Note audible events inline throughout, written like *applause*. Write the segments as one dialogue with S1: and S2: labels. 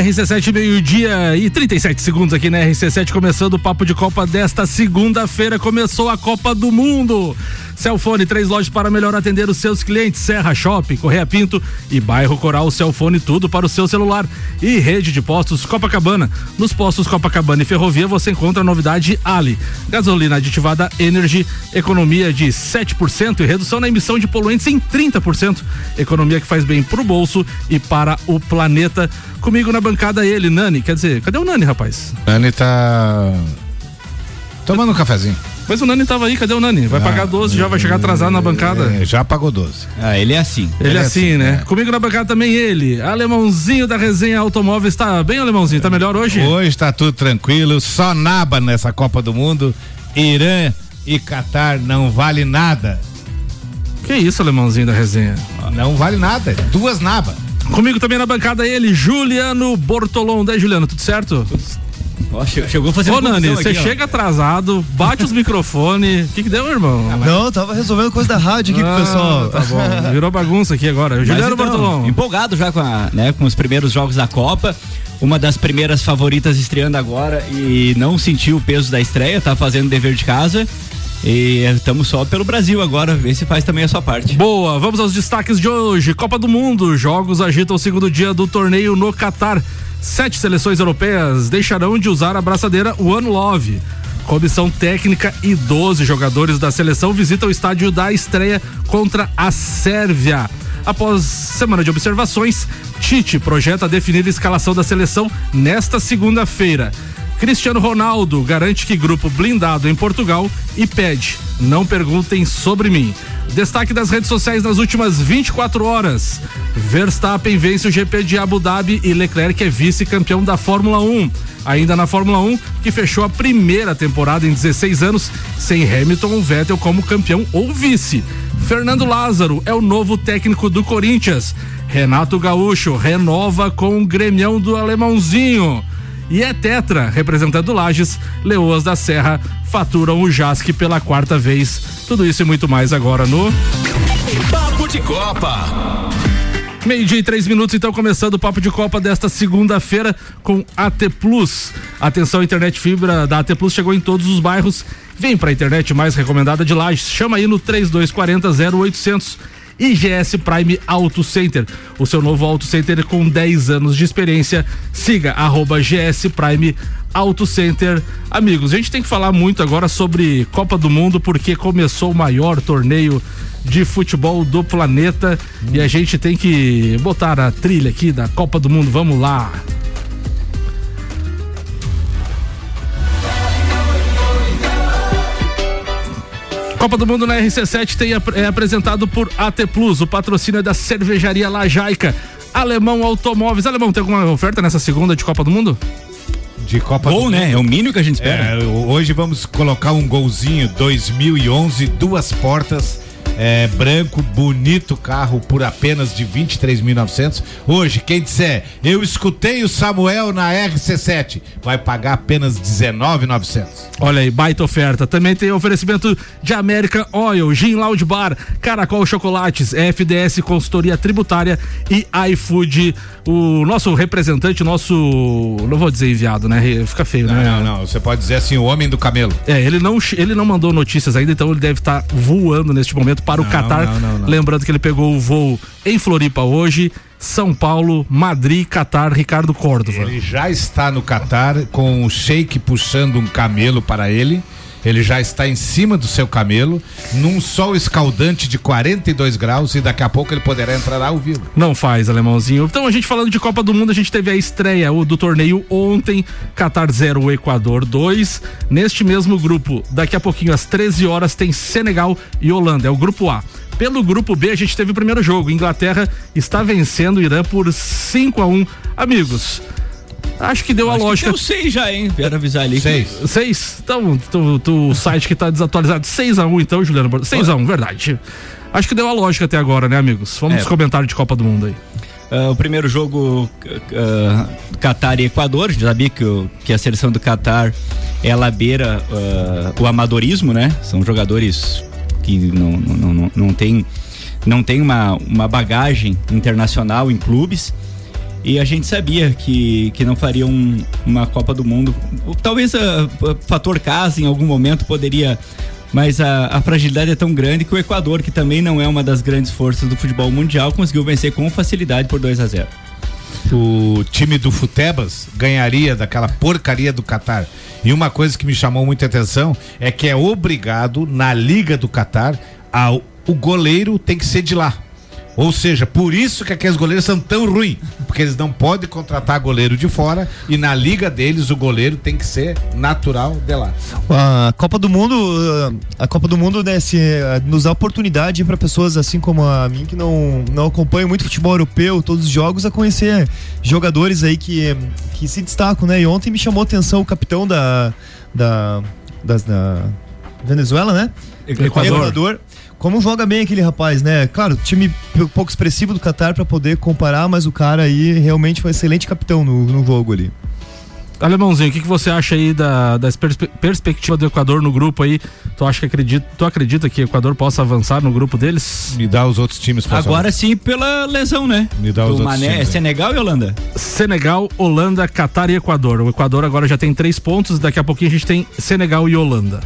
S1: RC7 meio-dia e 37 segundos aqui na RC7 começando o papo de Copa desta segunda-feira começou a Copa do Mundo. Celfone, três lojas para melhor atender os seus clientes: Serra Shopping, Correia Pinto e Bairro Coral Celfone, tudo para o seu celular. E rede de postos Copacabana. Nos postos Copacabana e Ferrovia você encontra a novidade Ali. Gasolina aditivada Energy, economia de 7% e redução na emissão de poluentes em 30%. Economia que faz bem para o bolso e para o planeta. Comigo na bancada ele, Nani. Quer dizer, cadê o Nani, rapaz?
S2: Nani tá tomando um cafezinho.
S1: Mas o Nani tava aí, cadê o Nani? Vai ah, pagar 12, já vai chegar atrasado na bancada.
S2: É, já pagou 12.
S3: Ah, ele é assim.
S1: Ele, ele é assim, assim né? É. Comigo na bancada também ele, alemãozinho da resenha automóveis. Tá bem, alemãozinho? Tá melhor hoje?
S2: Hoje tá tudo tranquilo, só naba nessa Copa do Mundo. Irã e Catar não vale nada.
S1: Que isso, alemãozinho da resenha?
S2: Não vale nada, duas nabas.
S1: Comigo também na bancada ele, Juliano Bortolom. Daí, Juliano, tudo certo? Tudo
S3: Ó, chegou fazendo
S1: Ô, Nani, você chega atrasado, bate os microfones. O que, que deu, irmão?
S4: Ah, Não, tava resolvendo coisa da rádio aqui ah, com o pessoal.
S1: Tá bom. Virou bagunça aqui agora. Juliano então, Bartolom.
S3: Empolgado já com, a, né, com os primeiros jogos da Copa. Uma das primeiras favoritas estreando agora e não sentiu o peso da estreia, tá fazendo dever de casa. E estamos só pelo Brasil agora, ver se faz também a sua parte.
S1: Boa, vamos aos destaques de hoje. Copa do Mundo, jogos agitam o segundo dia do torneio no Catar. Sete seleções europeias deixarão de usar a braçadeira One Love. Comissão técnica e 12 jogadores da seleção visitam o estádio da estreia contra a Sérvia. Após semana de observações, Tite projeta definir a escalação da seleção nesta segunda-feira. Cristiano Ronaldo garante que grupo blindado em Portugal e pede: não perguntem sobre mim. Destaque das redes sociais nas últimas 24 horas. Verstappen vence o GP de Abu Dhabi e Leclerc é vice-campeão da Fórmula 1. Ainda na Fórmula 1, que fechou a primeira temporada em 16 anos, sem Hamilton Vettel como campeão ou vice. Fernando Lázaro é o novo técnico do Corinthians. Renato Gaúcho renova com o gremião do Alemãozinho e é Tetra, representando Lages, Leoas da Serra faturam o Jasque pela quarta vez. Tudo isso e muito mais agora no
S5: Papo de Copa.
S1: Meio-dia e três minutos, então, começando o Papo de Copa desta segunda-feira com AT Plus. Atenção, internet fibra da AT Plus chegou em todos os bairros. Vem para a internet mais recomendada de Lages. Chama aí no 3240 0800 IGS Prime Auto Center, o seu novo auto center com 10 anos de experiência. Siga arroba GS Prime Auto Center. Amigos, a gente tem que falar muito agora sobre Copa do Mundo porque começou o maior torneio de futebol do planeta e a gente tem que botar a trilha aqui da Copa do Mundo. Vamos lá. Copa do Mundo na RC7 tem, é apresentado por AT Plus, o patrocínio é da cervejaria Lajaica. Alemão Automóveis. Alemão, tem alguma oferta nessa segunda de Copa do Mundo?
S2: De Copa
S3: Gol, do né? Mundo. É o mínimo que a gente espera.
S2: É, hoje vamos colocar um golzinho 2011, duas portas é, branco, bonito carro por apenas de 23.900. Hoje, quem disser, eu escutei o Samuel na RC7, vai pagar apenas 19.900.
S1: Olha aí, baita oferta. Também tem oferecimento de American Oil, Gin Loud Bar, Caracol Chocolates, FDS Consultoria Tributária e iFood. O nosso representante, nosso, não vou dizer enviado, né? Fica feio,
S2: não,
S1: né?
S2: Não, não, você pode dizer assim, o homem do camelo.
S1: É, ele não, ele não mandou notícias ainda, então ele deve estar voando neste momento para não, o Catar. Lembrando que ele pegou o voo em Floripa hoje. São Paulo, Madrid, Catar, Ricardo Córdova.
S2: Ele já está no Catar com o Sheik puxando um camelo para ele. Ele já está em cima do seu camelo, num sol escaldante de 42 graus e daqui a pouco ele poderá entrar ao vivo.
S1: Não faz, alemãozinho. Então a gente falando de Copa do Mundo, a gente teve a estreia do torneio ontem, Qatar 0, Equador 2. Neste mesmo grupo, daqui a pouquinho às 13 horas tem Senegal e Holanda, é o grupo A. Pelo grupo B, a gente teve o primeiro jogo. Inglaterra está vencendo o Irã por 5 a 1 Amigos, Acho que deu a
S3: Acho que
S1: lógica.
S3: deu seis já, hein? Quero avisar ali. que-
S2: Seis.
S1: Seis? Então, tu, tu- o site que tá desatualizado. 6x1, então, Juliano Borges. 6x1, verdade. Acho que deu a lógica até agora, né, amigos? Vamos
S3: É.
S1: aos comentários de Copa do Mundo aí.
S3: Ah, o primeiro jogo, ah, Catar e Equador, a gente sabia que, o- que a seleção do Catar ela beira ah, o amadorismo, né? São jogadores que não, não, não, não tem, não tem uma, uma bagagem internacional em clubes. E a gente sabia que, que não faria um- uma Copa do Mundo. Talvez o fator casa em algum momento poderia. Mas a, a fragilidade é tão grande que o Equador, que também não é uma das grandes forças do futebol mundial, conseguiu vencer com facilidade por 2 a 0
S2: o time do Futebas ganharia daquela porcaria do Catar. E uma coisa que me chamou muita atenção é que é obrigado na Liga do Catar ao o goleiro tem que ser de lá. Ou seja, por isso que aqueles goleiros são tão ruins, porque eles não podem contratar goleiro de fora e na liga deles o goleiro tem que ser natural de lá.
S4: A Copa do Mundo, uh, a Copa do Mundo né, se, uh, nos dá oportunidade para pessoas assim como a mim que não, não acompanham muito futebol europeu, todos os jogos, a conhecer jogadores aí que, que se destacam, né? E ontem me chamou a atenção o capitão da da, das- da Venezuela, né?
S1: Equador.
S4: Como joga bem aquele rapaz, né? Claro, time um pouco expressivo do Qatar para poder comparar, mas o cara aí realmente foi um excelente capitão no, no jogo ali.
S1: Alemãozinho, o que, que você acha aí da, da perspe- perspectiva do Equador no grupo aí? Tu acha que acredita, tu acredita que o Equador possa avançar no grupo deles?
S2: Me dá os outros times, favor.
S3: Agora sim, pela lesão, né?
S2: Me dá os
S3: Do
S2: outros
S3: Mané,
S2: times
S3: é
S2: aí.
S3: Senegal e Holanda.
S1: Senegal, Holanda, Catar e Equador. O Equador agora já tem três pontos, daqui a pouquinho a gente tem Senegal e Holanda.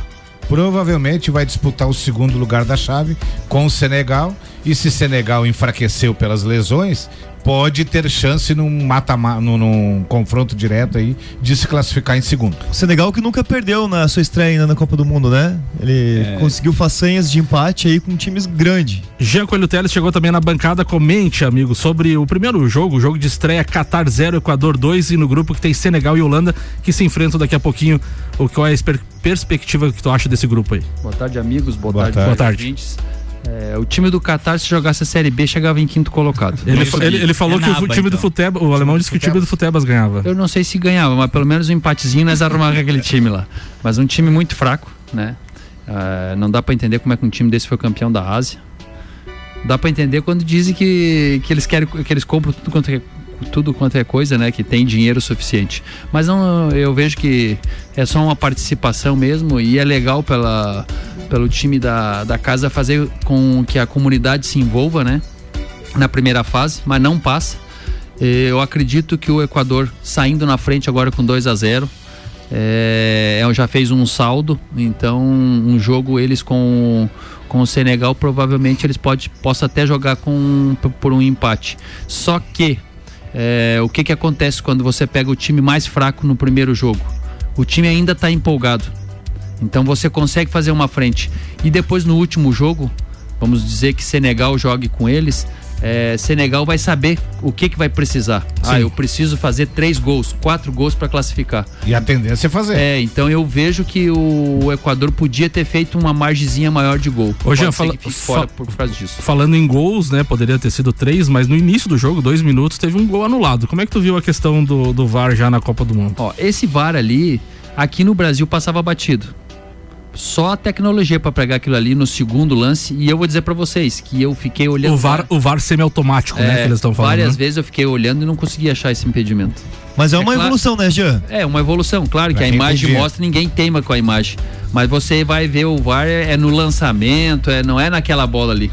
S2: Provavelmente vai disputar o segundo lugar da chave com o Senegal. E se Senegal enfraqueceu pelas lesões, pode ter chance num mata num, num confronto direto aí de se classificar em segundo.
S4: O Senegal que nunca perdeu na sua estreia ainda na Copa do Mundo, né? Ele conseguiu façanhas de empate aí com times grandes.
S1: Jean Coelho Teles chegou também na bancada. Comente, amigo, sobre o primeiro jogo, o jogo de estreia Qatar 0, Equador 2 e no grupo que tem Senegal e Holanda que se enfrentam daqui a pouquinho. O qual é a perspectiva que tu acha desse grupo aí?
S6: Boa tarde, amigos. Boa,
S2: Boa
S6: tarde,
S2: tarde.
S1: Boa tarde.
S6: ouvintes. É, o time do Qatar, se jogasse a Série B, chegava em quinto colocado.
S1: Ele,
S3: Isso
S1: ele, ele falou
S3: é
S1: que o
S3: naba,
S1: time do
S3: então.
S1: Futebas, o alemão disse que o time do Futebas ganhava.
S6: Eu não sei se ganhava, mas pelo menos um empatezinho nós arrumamos com aquele time lá. Mas um time muito fraco, né? Ah, não dá pra entender como é que um time desse foi campeão da Ásia. Dá pra entender quando dizem que, que eles querem que eles compram tudo quanto é tudo quanto é coisa, né, que tem dinheiro suficiente. Mas não, eu vejo que é só uma participação mesmo e é legal pela pelo time da, da casa fazer com que a comunidade se envolva, né, na primeira fase, mas não passa. Eu acredito que o Equador saindo na frente agora com 2 a 0 é, já fez um saldo, então um jogo eles com, com o Senegal provavelmente eles pode, possam até jogar com, por um empate. Só que é, o que, que acontece quando você pega o time mais fraco no primeiro jogo? O time ainda está empolgado. Então você consegue fazer uma frente. E depois no último jogo, vamos dizer que Senegal jogue com eles. É, Senegal vai saber o que, que vai precisar. Ah, eu preciso fazer três gols, quatro gols para classificar.
S2: E a tendência é fazer.
S6: É, então eu vejo que o Equador podia ter feito uma margezinha maior de gol.
S1: Ô, Jean,
S6: Pode ser
S1: fala-
S6: que fique
S1: fa-
S6: fora por causa disso.
S1: Falando em gols, né? Poderia ter sido três, mas no início do jogo, dois minutos, teve um gol anulado. Como é que tu viu a questão do, do VAR já na Copa do Mundo?
S6: Ó, esse VAR ali, aqui no Brasil passava batido. Só a tecnologia para pegar aquilo ali no segundo lance. E eu vou dizer para vocês que eu fiquei olhando.
S1: O VAR, o VAR semiautomático, né?
S6: É,
S1: Que eles estão falando.
S6: Várias
S1: né?
S6: vezes eu fiquei olhando e não consegui achar esse impedimento.
S4: Mas é,
S6: É
S4: uma
S6: claro.
S4: evolução, né, Jean?
S6: É, uma evolução, claro que
S2: Pra
S6: a
S2: quem
S6: imagem
S2: podia.
S6: mostra, ninguém teima com a imagem. Mas você vai ver o VAR é no lançamento, é, não é naquela bola ali.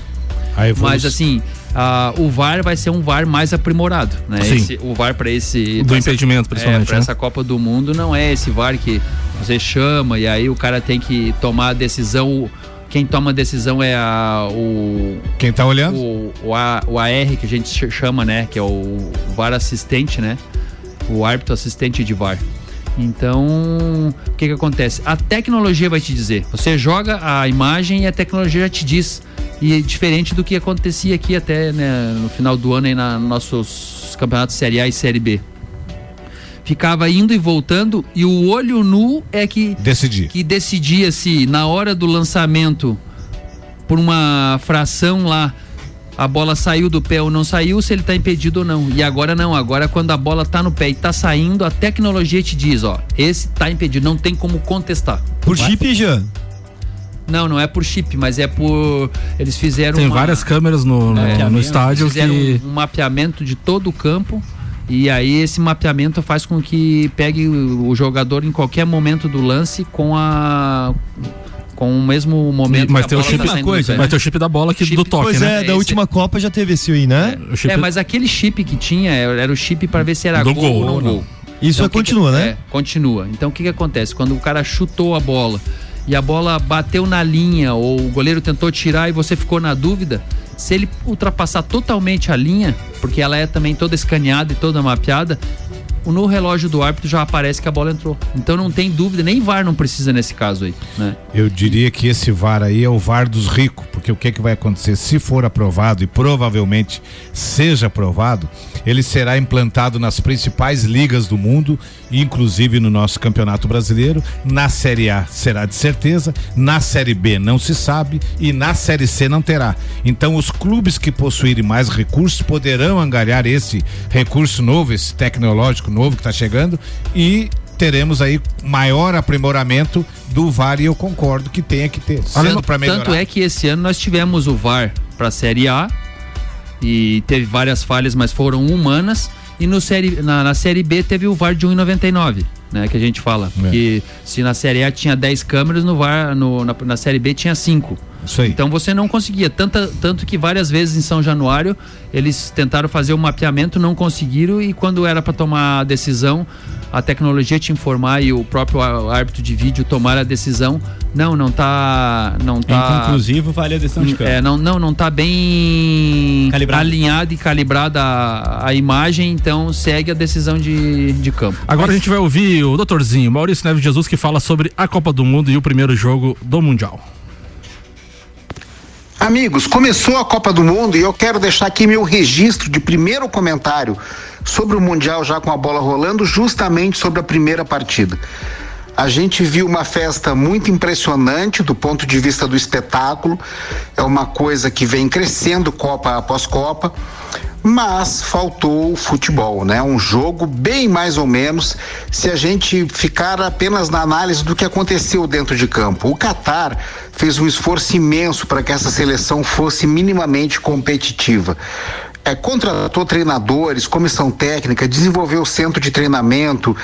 S2: A evolução.
S6: Mas assim, ah, o VAR vai ser um VAR mais aprimorado, né?
S1: Sim.
S6: Esse- o VAR para esse
S1: Do impedimento,
S6: é,
S1: principalmente.
S6: para
S1: né?
S6: essa Copa do Mundo não é esse VAR que você chama e aí o cara tem que tomar a decisão. Quem toma a decisão é a, o,
S2: Quem tá olhando?
S6: o, o, A- o AR que a gente ch- chama, né? Que é o VAR assistente, né? O árbitro assistente de VAR. Então, o que que acontece? A tecnologia vai te dizer. Você joga a imagem e a tecnologia já te diz. E é diferente do que acontecia aqui até né, no final do ano aí na nos nossos campeonatos Série A e Série B. Ficava indo e voltando e o olho nu é que
S2: Decidir.
S6: que decidia se na hora do lançamento por uma fração lá a bola saiu do pé ou não saiu, se ele tá impedido ou não. E agora não, agora quando a bola tá no pé e tá saindo, a tecnologia te diz, ó, esse tá impedido, não tem como contestar.
S4: Por chip, Jean?
S6: Não, não é por chip, mas é por. Eles fizeram.
S1: Tem
S6: uma-
S1: várias câmeras no, no,
S6: É,
S1: no estádio
S6: fizeram
S1: que.
S6: um, um mapeamento de todo o campo. E aí esse mapeamento faz com que pegue o jogador em qualquer momento do lance com a. com o mesmo momento
S1: Mas
S6: que
S1: tem o chip,
S6: tá
S4: coisa,
S6: pé.
S1: mas tem o chip da bola aqui
S6: Chip-
S1: do toque,
S4: Pois
S1: né?
S4: é, da
S6: Esse-
S4: última Copa já teve esse aí, né?
S1: O chip
S6: É, mas aquele chip que tinha era o chip para ver se era
S1: Do
S6: gol,
S1: gol,
S6: ou não gol.
S4: Isso
S6: Então,
S4: é
S6: o que
S4: continua,
S6: que-
S4: né?
S6: É, continua. Então o que, que acontece? Quando o cara chutou a bola e a bola bateu na linha ou o goleiro tentou tirar e você ficou na dúvida, se ele ultrapassar totalmente a linha, porque ela é também toda escaneada e toda mapeada, no relógio do árbitro já aparece que a bola entrou. Então não tem dúvida, nem VAR não precisa nesse caso aí, né?
S2: Eu diria que esse VAR aí é o VAR dos ricos, porque o que, que vai acontecer? Se for aprovado, e provavelmente seja aprovado, ele será implantado nas principais ligas do mundo, inclusive no nosso Campeonato Brasileiro. Na Série A será de certeza, na Série B não se sabe e na Série C não terá. Então, os clubes que possuírem mais recursos poderão angariar esse recurso novo, esse tecnológico novo que está chegando e teremos aí maior aprimoramento do VAR e eu concordo que tenha que ter. Sendo para melhorar.
S6: Tanto é que esse ano nós tivemos o VAR para a Série A e teve várias falhas, mas foram humanas. E no série, na, na Série B teve o VAR de 1,99, né? Que a gente fala.
S2: É.
S6: Que se na Série A tinha 10 câmeras, no VAR, no, na, na Série B tinha 5.
S2: Isso aí.
S6: Então você não conseguia. Tanta, tanto que várias vezes em São Januário eles tentaram fazer o mapeamento, não conseguiram, e quando era para tomar a decisão, a tecnologia te informar e o próprio árbitro de vídeo tomar a decisão. Não, não tá. Não
S3: É
S6: tá.
S3: inconclusivo, vale a decisão de campo.
S6: É, não, não, não tá bem
S3: Calibrado.
S6: alinhada e calibrada a, a imagem, então segue a decisão de, de campo.
S1: Agora a gente vai ouvir o doutorzinho Maurício Neves Jesus que fala sobre a Copa do Mundo e o primeiro jogo do Mundial.
S7: Amigos, começou a Copa do Mundo e eu quero deixar aqui meu registro de primeiro comentário sobre o Mundial já com a bola rolando, justamente sobre a primeira partida. A gente viu uma festa muito impressionante do ponto de vista do espetáculo, é uma coisa que vem crescendo Copa após Copa, mas faltou o futebol, né? Um jogo bem mais ou menos se a gente ficar apenas na análise do que aconteceu dentro de campo. O Catar fez um esforço imenso para que essa seleção fosse minimamente competitiva. É, contratou treinadores, comissão técnica, desenvolveu centro de treinamento,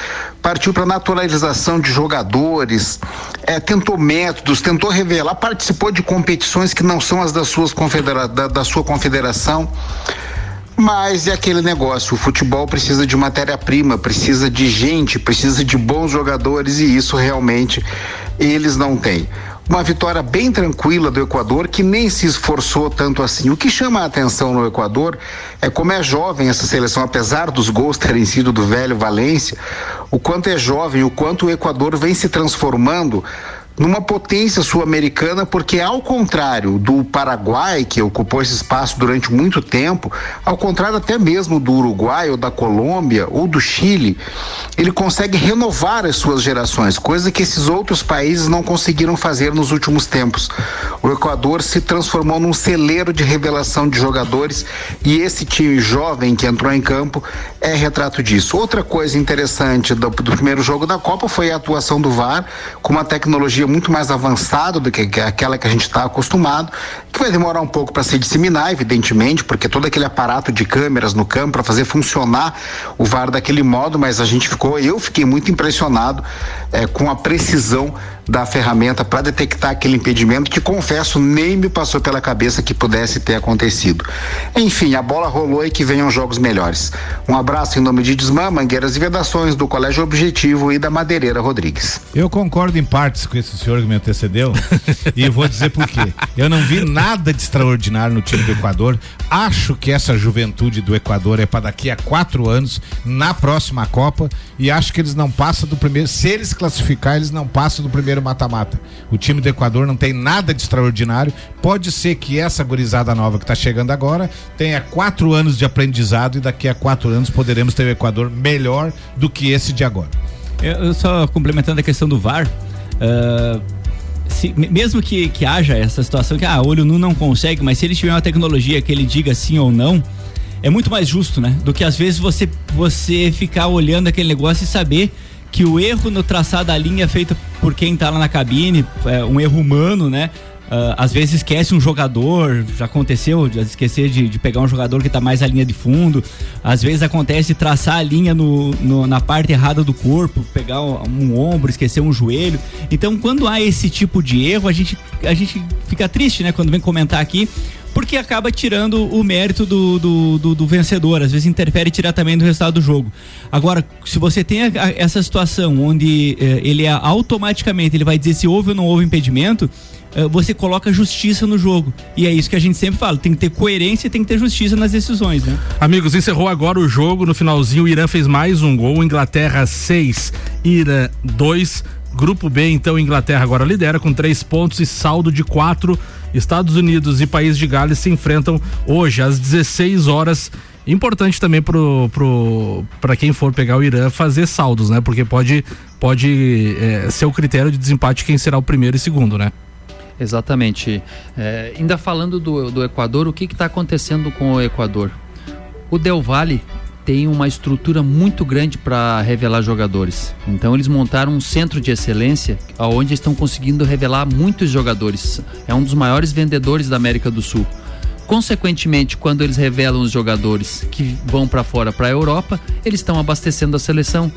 S7: partiu para naturalização de jogadores, é, tentou métodos, tentou revelar, participou de competições que não são as das suas confedera da, da sua confederação. Mas é aquele negócio, o futebol precisa de matéria-prima, precisa de gente, precisa de bons jogadores e isso realmente eles não têm. Uma vitória bem tranquila do Equador, que nem se esforçou tanto assim. O que chama a atenção no Equador é como é jovem essa seleção, apesar dos gols terem sido do velho Valência, o quanto é jovem, o quanto o Equador vem se transformando numa potência sul-americana, porque ao contrário do Paraguai, que ocupou esse espaço durante muito tempo, ao contrário até mesmo do Uruguai ou da Colômbia ou do Chile, ele consegue renovar as suas gerações, coisa que esses outros países não conseguiram fazer nos últimos tempos. O Equador se transformou num celeiro de revelação de jogadores e esse time jovem que entrou em campo é retrato disso. Outra coisa interessante do, do primeiro jogo da Copa foi a atuação do VAR com uma tecnologia muito mais avançada do que, que aquela que a gente está acostumado, que vai demorar um pouco para se disseminar, evidentemente, porque todo aquele aparato de câmeras no campo para fazer funcionar o VAR daquele modo, mas a gente ficou, eu fiquei muito impressionado eh, com a precisão da ferramenta para detectar aquele impedimento que confesso nem me passou pela cabeça que pudesse ter acontecido. Enfim, a bola rolou e que venham jogos melhores. Um abraço em nome de Desmã, Mangueiras e Vedações, do Colégio Objetivo e da Madeireira Rodrigues.
S2: Eu concordo em partes com esse senhor que me antecedeu *laughs* e vou dizer por quê. Eu não vi nada de extraordinário no time do Equador. Acho que essa juventude do Equador é para daqui a quatro anos na próxima Copa e acho que eles não passam do primeiro. Se eles classificar, eles não passam do primeiro mata-mata. O time do Equador não tem nada de extraordinário. Pode ser que essa gurizada nova que está chegando agora tenha quatro anos de aprendizado e daqui a quatro anos poderemos ter o Equador melhor do que esse de agora.
S3: Eu, só complementando a questão do VAR, ah, se- me- mesmo que, que haja essa situação que ah, olho nu não consegue, mas se ele tiver uma tecnologia que ele diga sim ou não, é muito mais justo, né? Do que às vezes você, você ficar olhando aquele negócio e saber que o erro no traçar da linha feito por quem tá lá na cabine, é um erro humano, né? Ah, às vezes esquece um jogador, já aconteceu de esquecer de, de pegar um jogador que tá mais à linha de fundo. Às vezes acontece traçar a linha no, no- na parte errada do corpo, pegar um, um ombro, esquecer um joelho. Então, quando há esse tipo de erro, a gente, a gente fica triste, né? Quando vem comentar aqui, porque acaba tirando o mérito do, do, do- do vencedor. Às vezes interfere diretamente no resultado do jogo. Agora, se você tem a- a- essa situação onde eh, ele é automaticamente ele vai dizer se houve ou não houve impedimento, eh, você coloca justiça no jogo. E é isso que a gente sempre fala: tem que ter coerência e tem que ter justiça nas decisões, né?
S1: Amigos, encerrou agora o jogo. No finalzinho, o Irã fez mais um gol. Inglaterra 6, Irã 2. Grupo B, então, Inglaterra agora lidera com três pontos e saldo de quatro. Estados Unidos e País de Gales se enfrentam hoje às 16 horas. Importante também pro, pro, para quem for pegar o Irã fazer saldos, né? Porque pode, pode é, ser o critério de desempate quem será o primeiro e segundo, né?
S6: Exatamente. É, ainda falando do, do Equador, o que está acontecendo com o Equador? O Del Valle tem uma estrutura muito grande para revelar jogadores. Então eles montaram um centro de excelência onde estão conseguindo revelar muitos jogadores. É um dos maiores vendedores da América do Sul. Consequentemente, quando eles revelam os jogadores que vão para fora, para a Europa, eles estão abastecendo a seleção.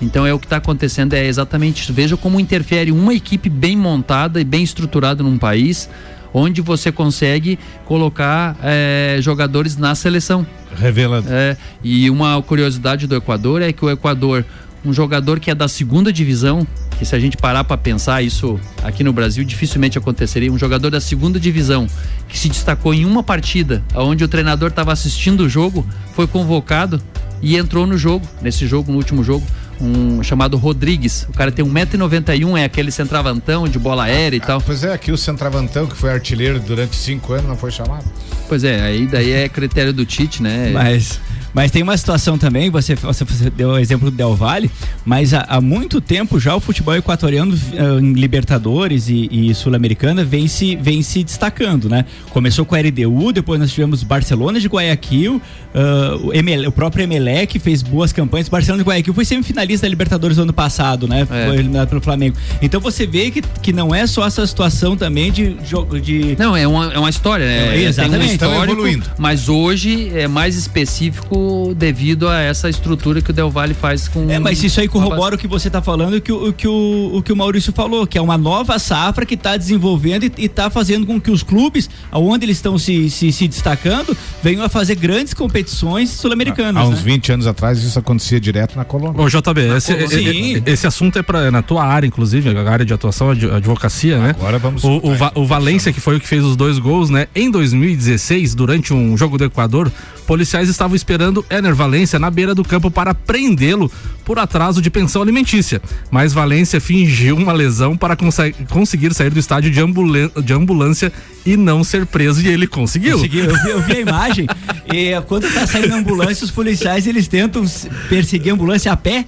S6: Então é o que está acontecendo, é exatamente isso. Veja como interfere uma equipe bem montada e bem estruturada num país, onde você consegue colocar eh, jogadores na seleção.
S2: Revelando.
S6: É, e uma curiosidade do Equador é que o Equador, um jogador que é da segunda divisão, que se a gente parar para pensar isso aqui no Brasil dificilmente aconteceria, um jogador da segunda divisão que se destacou em uma partida, onde o treinador estava assistindo o jogo, foi convocado e entrou no jogo, nesse jogo, no último jogo, um chamado Rodrigues. O cara tem 1,91m, é aquele centravantão de bola aérea e tal.
S2: Pois é, aqui o centravantão, que foi artilheiro durante cinco anos, não foi chamado.
S6: Pois é, aí daí é critério do Tite, né?
S3: Mas, mas tem uma situação também, você, você, você deu o exemplo do Del Valle, mas há, há muito tempo já o futebol equatoriano eh, em Libertadores e, e Sul-Americana vem se, vem se destacando, né? Começou com a LDU, depois nós tivemos Barcelona de Guayaquil, ah, o, Emele- o próprio Emelec fez boas campanhas, Barcelona de Guayaquil foi semifinalista da Libertadores do ano passado, né?
S6: É.
S3: Foi eliminado pelo Flamengo. Então você vê que, que não é só essa situação também de jogo de
S6: Não, é uma, é uma história, né?
S3: É, exatamente.
S6: Tem um
S2: Estão
S6: histórico,
S2: evoluindo.
S6: mas hoje é mais específico devido a essa estrutura que o Del Valle faz com.
S3: É, mas isso aí corrobora o que você está falando, que o, que o, o que o Maurício falou, que é uma nova safra que está desenvolvendo e está fazendo com que os clubes, aonde eles estão se, se, se destacando, venham a fazer grandes competições sul-americanas.
S2: Há uns
S3: né?
S2: 20 anos atrás isso acontecia direto na Colômbia.
S1: Ô, JB, esse,
S3: como
S1: e-
S3: sim.
S1: e- esse assunto é pra, na tua área, inclusive, a área de atuação, a adv- advocacia, né?
S2: Agora vamos
S1: O, o, o Valência, que foi o que fez os dois gols, né? Em 2016, durante um jogo do Equador, policiais estavam esperando Ener Valência na beira do campo para prendê-lo por atraso de pensão alimentícia. Mas Valência fingiu uma lesão para conse- conseguir sair do estádio de, de ambulância e não ser preso, e ele conseguiu.
S3: Consegui, eu, vi, eu vi a imagem *laughs* e eh, quando tá saindo a ambulância, os policiais eles tentam perseguir a ambulância a pé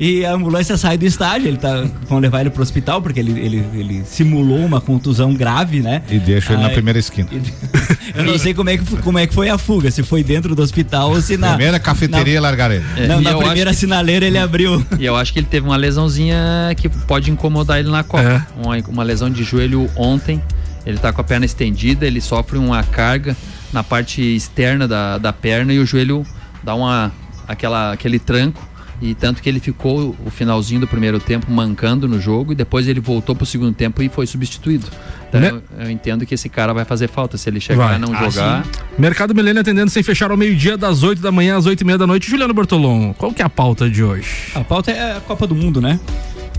S3: e a ambulância sai do estádio, ele tá, vão levar ele pro hospital porque ele, ele, ele simulou uma contusão grave, né?
S2: E deixa ele na
S3: Aí-
S2: primeira esquina. *laughs*
S3: Eu não sei como é, que, como é que foi a fuga, se foi dentro do hospital ou se na.
S2: Primeira cafeteria largar ele.
S6: É,
S3: Não, na primeira sinaleira ele abriu.
S6: E eu acho que ele teve uma lesãozinha que pode incomodar ele na Copa.
S1: É.
S6: Uma, uma lesão de joelho ontem. Ele tá com a perna estendida, ele sofre uma carga na parte externa da, da perna e o joelho dá uma, aquela, aquele tranco. E tanto que ele ficou o finalzinho do primeiro tempo mancando no jogo e depois ele voltou pro segundo tempo e foi substituído. Então
S1: Né?
S6: eu, eu entendo que esse cara vai fazer falta se ele chegar
S1: Vai.
S6: e não
S3: Ah,
S6: jogar.
S1: Mercado Milênio atendendo sem fechar ao meio-dia, das 8 da manhã às 8 e meia da noite. Juliano Bortolom, qual que é a pauta de hoje?
S3: A pauta é a Copa do Mundo, né?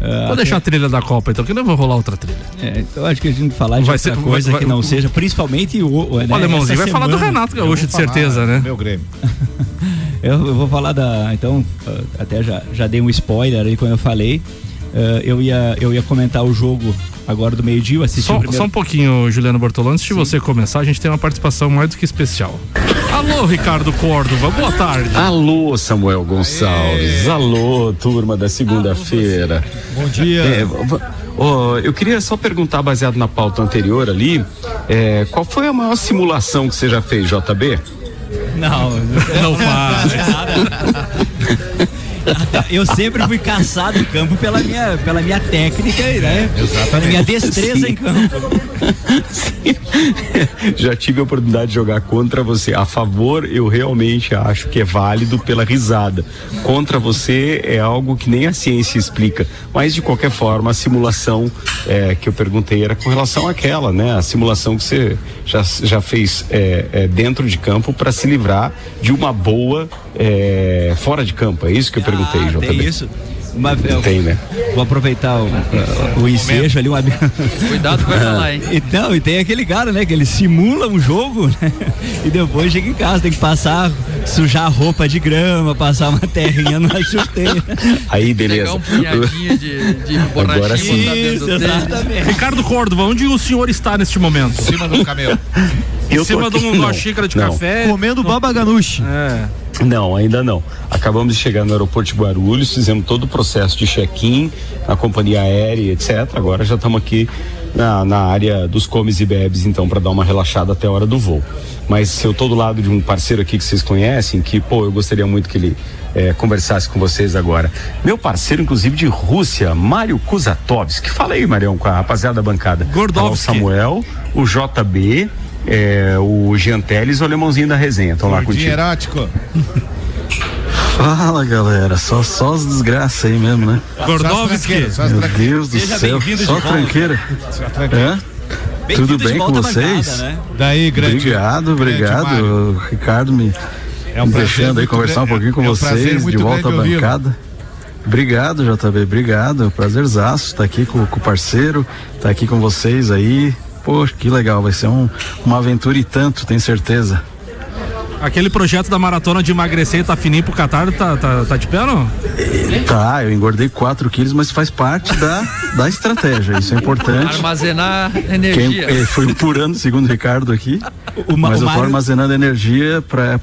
S3: Ah,
S1: Vou deixar a trilha da Copa, então, que não vou rolar outra trilha.
S3: é, eu acho que a gente falar de
S1: Vai
S3: outra
S1: ser-
S3: coisa
S1: vai-
S3: que não
S1: vai-
S3: seja, principalmente o. o- Né,
S1: o Alemãozinho vai falar do
S3: semana.
S1: Renato Gaúcho, de
S2: falar,
S1: certeza, né?
S2: Meu Grêmio. *laughs*
S3: Eu, eu vou falar da. Então, ah, até já, já dei um spoiler aí quando eu falei. Ah, eu, ia, eu ia comentar o jogo agora do meio-dia, eu assisti o
S1: Só,
S3: primeiro.
S1: só um pouquinho, Juliano Bortolão, antes de você começar, a gente tem uma participação mais do que especial. Alô, Ricardo Córdova, boa tarde.
S8: Alô, Samuel Gonçalves. Alô, turma da segunda-feira.
S4: Bom dia.
S8: É, ó, eu queria só perguntar, baseado na pauta anterior ali, é, qual foi a maior simulação que você já fez, JB?
S3: Não,
S1: Não faz. *laughs*
S3: eu sempre fui caçado em campo pela minha, pela minha técnica, né? Exatamente. Pela minha destreza
S8: Sim.
S3: em campo. *laughs*
S8: Já tive a oportunidade de jogar contra você. A favor, eu realmente acho que é válido pela risada. Contra você é algo que nem a ciência explica. Mas, de qualquer forma, a simulação é, que eu perguntei era com relação àquela, né? A simulação que você já, já fez é, é, dentro de campo para se livrar de uma boa é, fora de campo. É isso que eu perguntei,
S3: Ah,
S8: JB.
S3: tem isso. Uma, eu
S8: Tem, né?
S3: Vou aproveitar o, o ensejo ali, um ab-
S6: Cuidado com falar, hein? *laughs*
S3: Então, e tem aquele cara, né, que ele simula um jogo, né? *laughs* E depois chega em casa, tem que passar, sujar a roupa de grama, passar uma terrinha na chuteira. *laughs*
S8: Aí, beleza.
S6: Um de, de
S8: Agora sim.
S3: Isso, exatamente.
S1: Ricardo Córdova, onde o senhor está neste momento?
S2: Em cima do camelo.
S1: Em cima de um- uma xícara de
S8: não.
S1: café.
S4: Comendo baba ganoush.
S1: É.
S8: Não, ainda não. Acabamos de chegar no aeroporto de Guarulhos, fizemos todo o processo de check-in na companhia aérea, etc. Agora já estamos aqui na, na área dos comes e bebes, então, para dar uma relaxada até a hora do voo. Mas se eu tô do lado de um parceiro aqui que vocês conhecem, que, pô, eu gostaria muito que ele eh, conversasse com vocês agora. Meu parceiro, inclusive, de Rússia, Mário Kuzatovski. Fala aí, Marião, com a rapaziada da bancada.
S1: Gordovski.
S8: Tá O Samuel, o JB, eh, o Jean Teles e o alemãozinho da resenha. Estão lá contigo.
S2: erótico. *laughs*
S9: Fala galera, só, só as desgraças aí mesmo, né?
S1: Gordovski.
S9: Meu. Deus do
S3: Seja
S9: céu, só tranqueira. É? Tudo bem com vocês?
S3: né?
S2: Daí, grande.
S9: Obrigado, obrigado. Ricardo me,
S2: É um
S9: me deixando aí conversar um pouquinho com
S2: é um
S9: vocês, de volta à bancada. Obrigado, JB, obrigado. Prazerzaço estar aqui com, com o parceiro, estar aqui com vocês aí. Poxa, que legal, vai ser um, uma aventura e tanto, tenho certeza.
S1: Aquele projeto da maratona de emagrecer e tá fininho pro Catar, tá, tá, tá de pé ou não?
S9: Tá, eu engordei 4 quilos, mas faz parte da, da estratégia, isso é importante.
S6: Armazenar
S9: Quem,
S6: energia.
S9: eh, foi purando, segundo o Ricardo aqui.
S3: O, Ma-
S9: mas
S3: o
S9: eu tô
S3: Mário-
S9: armazenando energia pra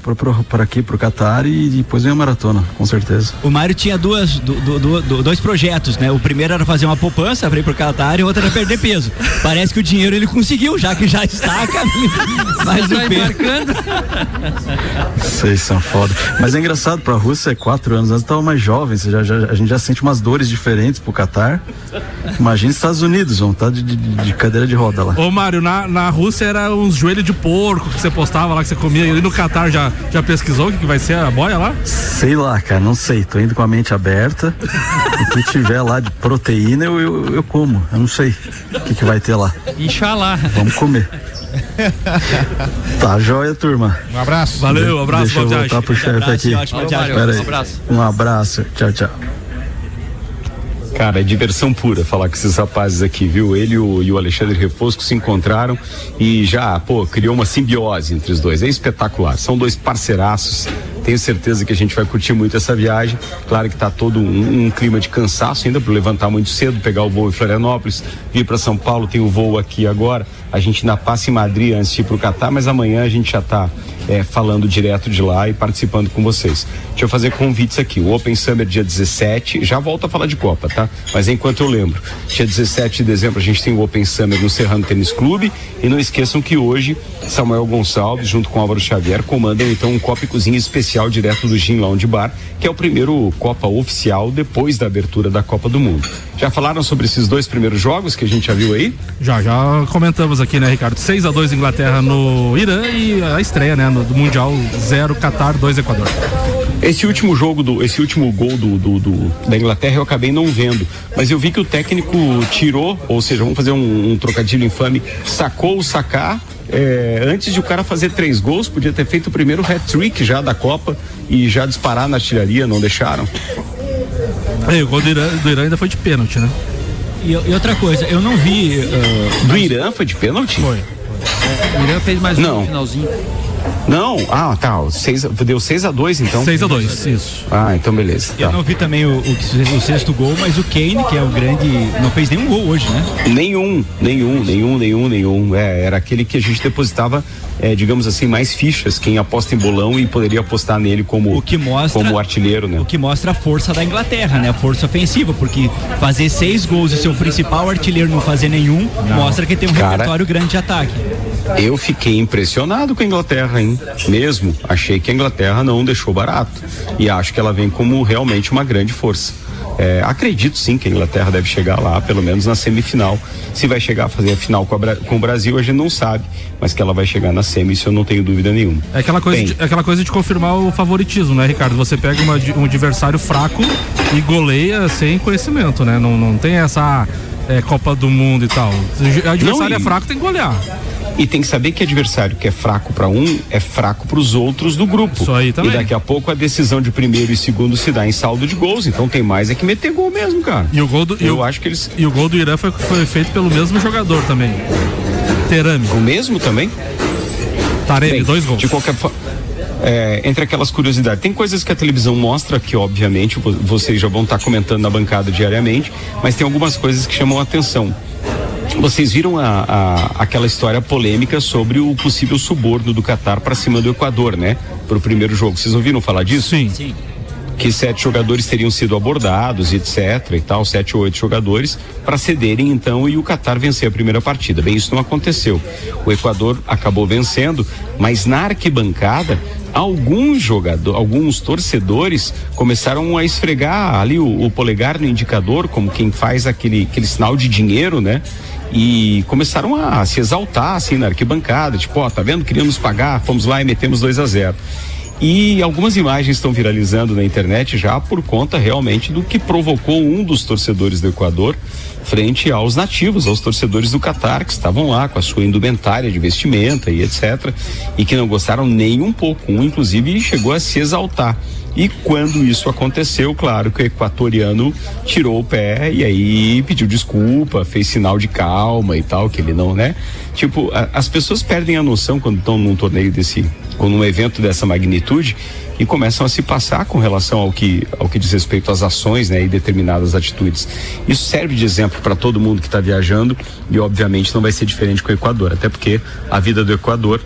S9: aqui, pro Qatar e depois vem a maratona, com certeza.
S3: O Mário tinha duas, du- du- du- du- dois projetos, né? O primeiro era fazer uma poupança para ir pro Qatar e o outro era perder peso. *laughs* Parece que o dinheiro ele conseguiu, já que já está *laughs* a caminho. Mas
S6: Tá
S3: o peso.
S6: embarcando.
S9: Vocês são foda. Mas é engraçado, pra Rússia é quatro anos antes, eu tava mais jovem, você já, já- a gente já sente umas dores diferentes pro Qatar. Imagina os Estados Unidos, vão estar de, de- de cadeira de roda lá.
S1: Ô, Mário, na, na Rússia era uns joelhos de porco que você postava lá, que você comia. E no Catar já, já pesquisou o que, que vai ser a boia lá?
S9: Sei lá, cara, não sei. Tô indo com a mente aberta. O que tiver lá de proteína, eu, eu, eu como. Eu não sei o que, que vai ter lá.
S6: Inxalá.
S9: Vamos comer. Tá joia, turma.
S2: Um abraço.
S1: Valeu, abraço,
S9: Deixa eu voltar pro chefe aqui.
S6: Um abraço.
S9: Um abraço. Tchau, tchau.
S8: Cara, é diversão pura falar com esses rapazes aqui, viu? Ele e o, e o Alexandre Refosco se encontraram e já, pô, criou uma simbiose entre os dois. É espetacular. São dois parceiraços. Tenho certeza que a gente vai curtir muito essa viagem. Claro que tá todo um, um clima de cansaço ainda para levantar muito cedo, pegar o voo em Florianópolis, vir para São Paulo, tem o voo aqui agora. A gente ainda passa em Madrid antes de ir pro Catar, mas amanhã a gente já tá é, falando direto de lá e participando com vocês. Deixa eu fazer convites aqui. O Open Summer dia 17, já volto a falar de Copa, tá? Mas enquanto eu lembro, dia 17 de dezembro a gente tem o Open Summer no Serrano Tênis Clube e não esqueçam que hoje Samuel Gonçalves junto com Álvaro Xavier comandam então um Copa e Cozinha especial direto do Gin Lounge Bar, que é o primeiro Copa oficial depois da abertura da Copa do Mundo. Já falaram sobre esses dois primeiros jogos que a gente já viu aí?
S1: Já, já comentamos aqui, né, Ricardo? 6 a 2 Inglaterra no Irã e a estreia, né, no, do Mundial 0 Qatar 2 Equador.
S8: Esse último jogo do, esse último gol do, do- do- da Inglaterra eu acabei não vendo, mas eu vi que o técnico tirou, ou seja, vamos fazer um, um trocadilho infame, sacou o sacar. É, antes de o cara fazer três gols, podia ter feito o primeiro hat-trick já da Copa e já disparar na artilharia, não deixaram?
S1: É, o gol do Irã, do Irã ainda foi de pênalti, né?
S3: E, e outra coisa, eu não vi. ah,
S8: Do Irã foi de pênalti?
S1: Foi.
S6: O Irã fez mais um
S8: Não.
S6: no finalzinho.
S8: Não, ah, tá. Seis, deu 6 a 2 então.
S1: 6 a 2 isso.
S8: Ah, então beleza.
S3: Eu
S8: Tá.
S3: não vi também o, o, o sexto gol, mas o Kane, que é o grande. Não fez nenhum gol hoje, né?
S8: Nenhum, nenhum, nenhum, nenhum, nenhum. É, era aquele que a gente depositava, é, digamos assim, mais fichas. Quem aposta em bolão e poderia apostar nele como,
S3: O que mostra-
S8: como artilheiro, né?
S3: O que mostra a força da Inglaterra, né? A força ofensiva, porque fazer seis gols e ser o principal artilheiro não fazer nenhum, mostra que tem um
S8: Cara-
S3: repertório grande de ataque.
S8: Eu fiquei impressionado com a Inglaterra, hein? Mesmo. Achei que a Inglaterra não deixou barato. E acho que ela vem como realmente uma grande força. É, acredito sim que a Inglaterra deve chegar lá, pelo menos na semifinal. Se vai chegar a fazer a final com, a com o Brasil, a gente não sabe. Mas que ela vai chegar na semi, isso eu não tenho dúvida nenhuma.
S1: É aquela coisa,
S8: Bem,
S1: de, é aquela coisa de confirmar o favoritismo, né, Ricardo? Você pega uma um adversário fraco e goleia sem conhecimento, né? Não, não tem essa é, Copa do Mundo e tal. O adversário
S8: Não,
S1: é fraco, tem que golear.
S8: E tem que saber que adversário que é fraco para um é fraco para os outros do grupo.
S1: Isso aí também.
S8: E daqui a pouco a decisão de primeiro e segundo se dá em saldo de gols. Então tem mais é que meter gol mesmo, cara.
S1: E o gol do,
S8: Eu acho que eles.
S1: e o gol do Irã foi, foi feito pelo mesmo jogador também. Terame.
S8: O mesmo também?
S1: Taremi,
S8: Bem,
S1: dois gols.
S8: De qualquer forma. entre aquelas curiosidades, tem coisas que a televisão mostra que, obviamente, vo- vocês já vão estar comentando na bancada diariamente, mas tem algumas coisas que chamam a atenção. Vocês viram a, a- aquela história polêmica sobre o possível suborno do Catar para cima do Equador, né? Para o primeiro jogo. Vocês ouviram falar disso?
S1: Sim.
S3: Sim.
S8: que sete jogadores teriam sido abordados, etc. e tal, sete ou oito jogadores, para cederem então e o Catar vencer a primeira partida. Bem, isso não aconteceu. O Equador acabou vencendo, mas na arquibancada, alguns jogadores, alguns torcedores começaram a esfregar ali o, o polegar no indicador, como quem faz aquele, aquele sinal de dinheiro, né? E começaram a se exaltar assim na arquibancada, tipo, ó, tá vendo? Queríamos pagar, fomos lá e metemos 2 a 0. E algumas imagens estão viralizando na internet já por conta realmente do que provocou um dos torcedores do Equador frente aos nativos, aos torcedores do Catar, que estavam lá com a sua indumentária de vestimenta e etc. E que não gostaram nem um pouco. Um, inclusive, chegou a se exaltar. E quando isso aconteceu, claro que o equatoriano tirou o pé e aí pediu desculpa, fez sinal de calma e tal, que ele não, né? Tipo, a- as pessoas perdem a noção quando estão num torneio desse, num evento dessa magnitude e começam a se passar com relação ao que, ao que diz respeito às ações, né, e determinadas atitudes. Isso serve de exemplo para todo mundo que está viajando e obviamente não vai ser diferente com o Equador, até porque a vida do Equador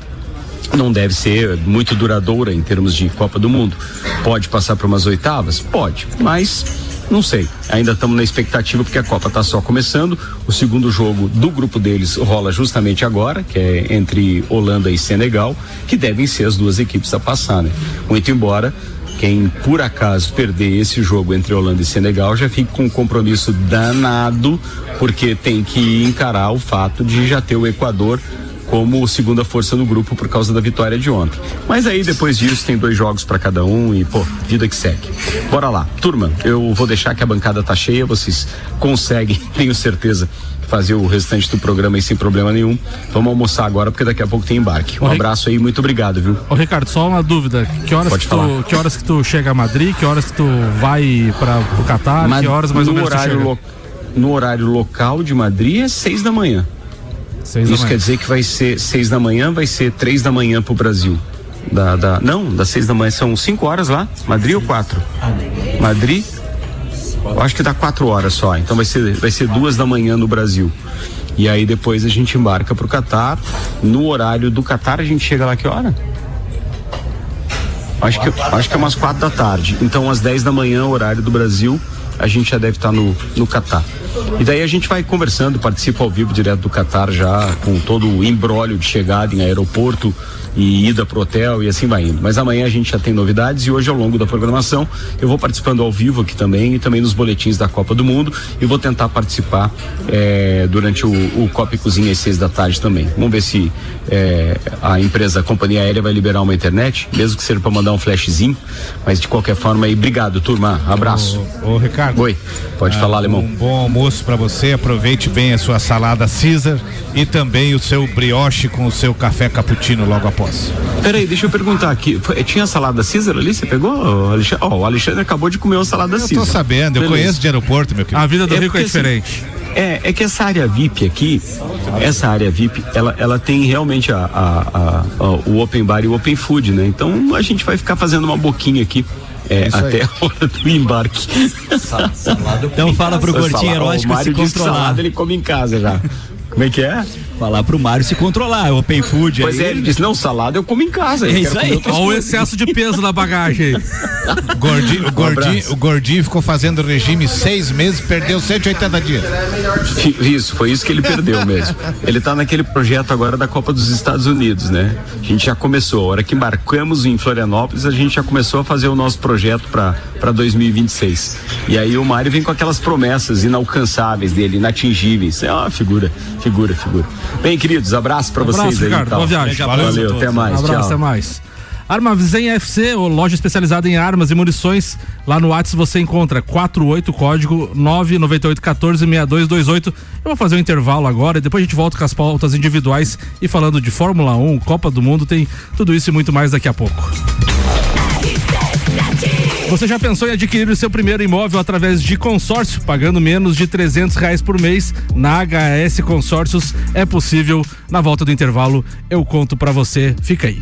S8: não deve ser muito duradoura em termos de Copa do Mundo. Pode passar para umas oitavas? Pode, mas não sei. Ainda estamos na expectativa porque a Copa está só começando. O segundo jogo do grupo deles rola justamente agora, que é entre Holanda e Senegal, que devem ser as duas equipes a passar, né? Muito embora quem por acaso perder esse jogo entre Holanda e Senegal já fique com um compromisso danado, porque tem que encarar o fato de já ter o Equador como segunda força no grupo por causa da vitória de ontem. Mas aí depois disso tem dois jogos para cada um e pô, vida que segue. Bora lá, turma. Eu vou deixar que a bancada tá cheia, vocês conseguem, *laughs* tenho certeza, fazer o restante do programa aí sem problema nenhum. Vamos almoçar agora porque daqui a pouco tem embarque. Um
S1: Oi.
S8: abraço aí, muito obrigado, viu?
S1: Ô Ricardo, só uma dúvida. Que horas,
S8: Pode
S1: que tu,
S8: falar.
S1: que horas que tu chega a Madrid? Que horas que tu vai para o Catar?
S8: Mas
S1: que horas mais ou
S8: no
S1: menos tu
S8: horário
S1: chega?
S8: lo- no horário local de Madrid é seis da manhã.
S1: Seis
S8: Isso quer dizer que vai ser seis da manhã, vai ser três da manhã pro Brasil. Da, da, não, das seis da manhã são cinco horas lá. Madrid ou quatro? Madrid? Eu acho que dá quatro horas só. Então vai ser, vai ser duas da manhã no Brasil. E aí depois a gente embarca pro Catar. No horário do Catar a gente chega lá que hora? Acho que, acho que é umas quatro da tarde. Então, às 10 da manhã, horário do Brasil, a gente já deve estar no, no Catar. E daí a gente vai conversando, participa ao vivo direto do Catar já, com todo o embrólio de chegada em aeroporto e ida pro hotel e assim vai indo. Mas amanhã a gente já tem novidades e hoje, ao longo da programação, eu vou participando ao vivo aqui também e também nos boletins da Copa do Mundo e vou tentar participar eh, durante o, o Copa e Cozinha às seis da tarde também. Vamos ver se eh, a empresa, a companhia aérea vai liberar uma internet, mesmo que seja para mandar um flashzinho, mas de qualquer forma aí, obrigado, turma. Abraço.
S2: Ô, Ricardo.
S8: Oi, pode falar, alemão.
S2: Um bom almoço para você. Aproveite bem a sua salada Caesar e também o seu brioche com o seu café cappuccino logo após.
S8: Peraí, deixa eu perguntar aqui. Foi- tinha salada Caesar ali? Você pegou, Alexandre? Ó, o Alexandre acabou de comer uma salada
S2: Eu
S8: Caesar.
S2: tô sabendo, eu
S8: Beleza.
S2: conheço de aeroporto, meu querido.
S1: A vida do
S8: É
S1: rico é
S8: assim,
S1: diferente.
S8: É, é que essa área VIP aqui, essa área VIP, ela, ela tem realmente a, a- a- a- o open bar e o open food, né? Então a gente vai ficar fazendo uma boquinha aqui. é,
S2: Isso aí.
S8: até a hora do embarque.
S3: Então fala pro Gordinho
S8: Falar, ó,
S3: Heróico
S8: o
S3: se controlar.
S8: salada ele come em casa já. Como é que é?
S3: Falar pro Mário se controlar, open food
S8: Pois
S3: aí.
S8: é, ele disse, não, salada eu como em casa.
S3: É isso aí.
S1: Olha o excesso de peso na bagagem aí. *laughs*
S2: Gordinho, o, gordinho, o gordinho ficou fazendo regime seis meses, perdeu 180 dias.
S8: Isso, foi isso que ele perdeu mesmo. Ele tá naquele projeto agora da Copa dos Estados Unidos, né? A gente já começou, a hora que embarcamos em Florianópolis, a gente já começou a fazer o nosso projeto para 2026. E aí o Mário vem com aquelas promessas inalcançáveis dele, inatingíveis. É uma figura, figura, figura. Bem, queridos, abraço para
S1: Abraço,
S8: vocês aí.
S1: Ricardo,
S8: então.
S1: boa viagem.
S8: Valeu,
S3: Valeu,
S8: até mais.
S1: Um abraço,
S8: tchau.
S1: até mais. Armazém FC, ou loja especializada em armas e munições. Lá no WhatsApp você encontra 48 código 998146228. Eu vou fazer um intervalo agora e depois a gente volta com as pautas individuais e falando de Fórmula 1, Copa do Mundo, tem tudo isso e muito mais daqui a pouco. Você já pensou em adquirir o seu primeiro imóvel através de consórcio, pagando menos de 300 reais por mês? Na HS Consórcios é possível. Na volta do intervalo eu conto pra você. Fica aí.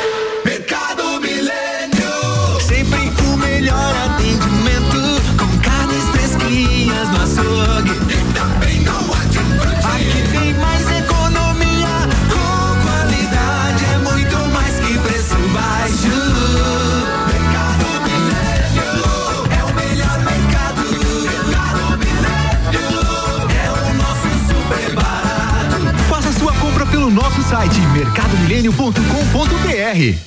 S10: mercadomilênio.com.br.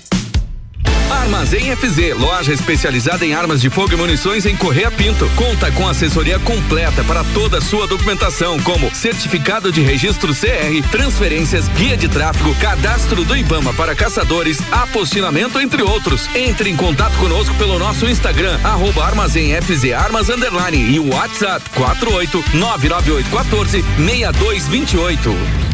S11: Armazém FZ, loja especializada em armas de fogo e munições em Correia Pinto. Conta com assessoria completa para toda a sua documentação, como certificado de registro CR, transferências, guia de tráfego, cadastro do IBAMA para caçadores, apostilamento, entre outros. Entre em contato conosco pelo nosso Instagram, arroba Armazém FZ Armas Underline e o WhatsApp 48 99814 6228.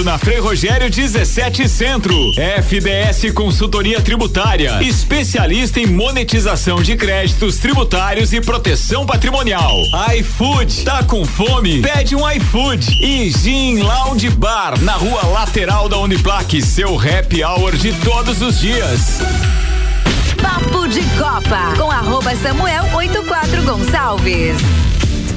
S12: na Frei Rogério 17 Centro. FDS Consultoria Tributária, especialista em monetização de créditos tributários e proteção patrimonial. iFood, tá com fome? Pede um iFood. E Gin Lounge Bar, na rua lateral da Uniplaque, seu happy hour de todos os dias.
S13: Papo de Copa, com arroba Samuel 84 Gonçalves.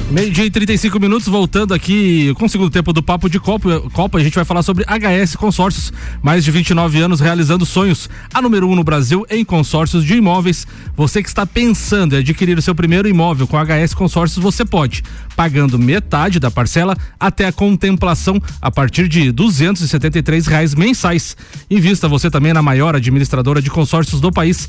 S1: Meio dia e 35 minutos, voltando aqui com o segundo tempo do Papo de Copa, Copa, a gente vai falar sobre HS Consórcios, mais de 29 anos realizando sonhos. A número um no Brasil em consórcios de imóveis. Você que está pensando em adquirir o seu primeiro imóvel com HS Consórcios, você pode, pagando metade da parcela até a contemplação a partir de R$ reais mensais. Invista você também na maior administradora de consórcios do país.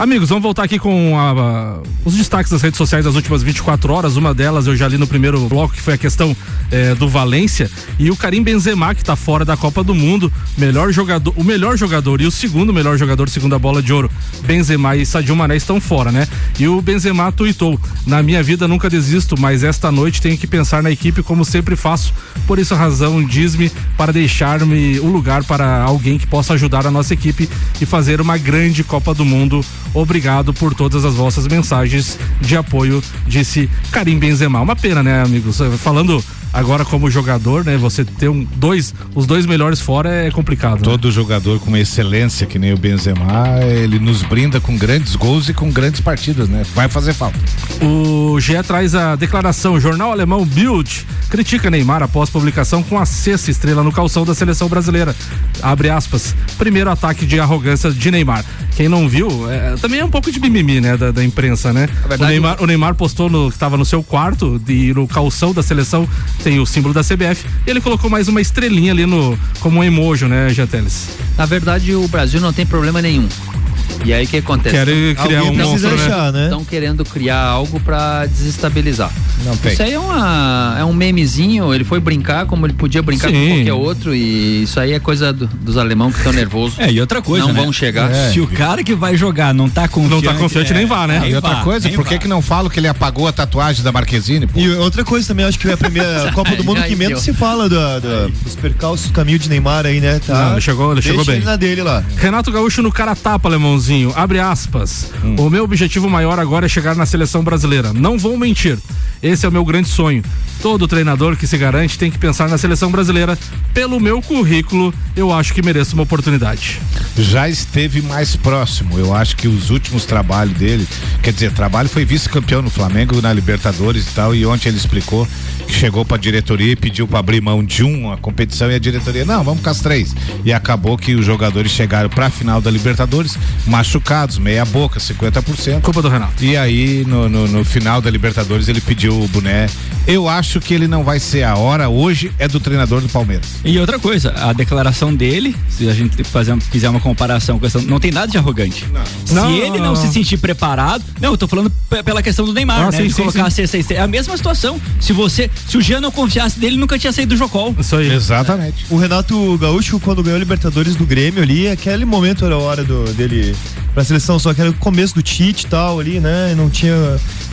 S1: Amigos, vamos voltar aqui com a, a, os destaques das redes sociais das últimas 24 horas. Uma delas eu já li no primeiro bloco, que foi a questão eh, do Valência. E o Karim Benzema, que está fora da Copa do Mundo, melhor jogador, o melhor jogador e o segundo melhor jogador, segundo a bola de ouro, Benzema e Sadio Mané estão fora, né? E o Benzema tuitou: Na minha vida nunca desisto, mas esta noite tenho que pensar na equipe como sempre faço. Por isso a razão diz-me para deixar-me o lugar para alguém que possa ajudar a nossa equipe e fazer uma grande Copa do Mundo Obrigado por todas as vossas mensagens de apoio, disse Karim Benzema. Uma pena, né, amigos? Falando agora como jogador, né? Você ter um, dois, os dois melhores fora é complicado.
S2: Todo
S1: né?
S2: jogador com excelência que nem o Benzema, ele nos brinda com grandes gols e com grandes partidas, né? Vai fazer falta.
S1: O GE traz a declaração. O jornal alemão Bild critica Neymar após publicação com a sexta estrela no calção da seleção brasileira. Abre aspas. Primeiro ataque de arrogância de Neymar. Quem não viu, é, também é um pouco de mimimi, né? Da, da imprensa, né?
S6: verdade,
S1: o, Neymar, o Neymar postou no, que estava no seu quarto e no calção da seleção tem o símbolo da CBF ele colocou mais uma estrelinha ali no como um emoji, né, Janteles?
S6: Na verdade, o Brasil não tem problema nenhum. E aí o que acontece?
S1: Querem criar um monstro, né?
S6: Estão querendo criar algo para desestabilizar.
S2: Não tem.
S6: Isso aí é, uma, é um memezinho, ele foi brincar como ele podia brincar
S1: Sim.
S6: com qualquer outro e isso aí é coisa do- dos alemão que estão nervosos.
S3: É, e outra coisa,
S6: Não
S3: né?
S6: vão chegar.
S2: É.
S3: Se o cara que vai jogar não tá confiante.
S1: Não tá confiante, nem vá, né?
S2: E outra
S3: vá,
S2: coisa, por que que não falo que ele apagou a tatuagem da Marquezine? pô?
S4: E outra coisa também, acho que é a primeira *laughs* Copa do Mundo que menos se fala da, da- dos percalços do caminho de Neymar aí, né? Tá.
S1: Não, ele chegou- ele chegou bem.
S4: ele na dele lá.
S1: Renato Gaúcho no cara tapa, alemãozinho. Abre aspas. O meu objetivo maior agora é chegar na seleção brasileira. Não vou mentir. Esse é o meu grande sonho. Todo treinador que se garante tem que pensar na seleção brasileira. Pelo meu currículo, eu acho que mereço uma oportunidade.
S2: já esteve mais próximo. Eu acho que os últimos trabalhos dele, quer dizer, trabalho foi vice-campeão no Flamengo, na Libertadores e tal. E ontem ele explicou que chegou pra diretoria e pediu pra abrir mão de uma competição e a diretoria, não, vamos com as três. E acabou que os jogadores chegaram pra final da Libertadores machucados, meia boca, 50%.
S1: Culpa do Renato.
S2: E aí, no, no, no final da Libertadores, ele pediu o boné. Eu acho que ele não vai ser a hora, hoje é do treinador do Palmeiras.
S3: E outra coisa, a declaração dele, se a gente fazer, fizer uma comparação com essa, não tem nada de arrogante. Se
S1: Não,
S3: ele
S1: não,
S3: não,
S1: não.
S3: se sentir preparado, não, eu tô falando pe- pela questão do Neymar,
S1: Ah,
S3: né?
S1: sim,
S3: de
S1: sim,
S3: colocar
S1: sim.
S3: a sexta. É a mesma situação. Se você, se o Jean não confiasse dele, nunca tinha saído do Jocol.
S1: Isso aí.
S2: Exatamente.
S4: O Renato Gaúcho, quando ganhou a Libertadores do Grêmio ali, aquele momento era a hora do, dele pra seleção, só que era o começo do Tite e tal ali, né? Não tinha.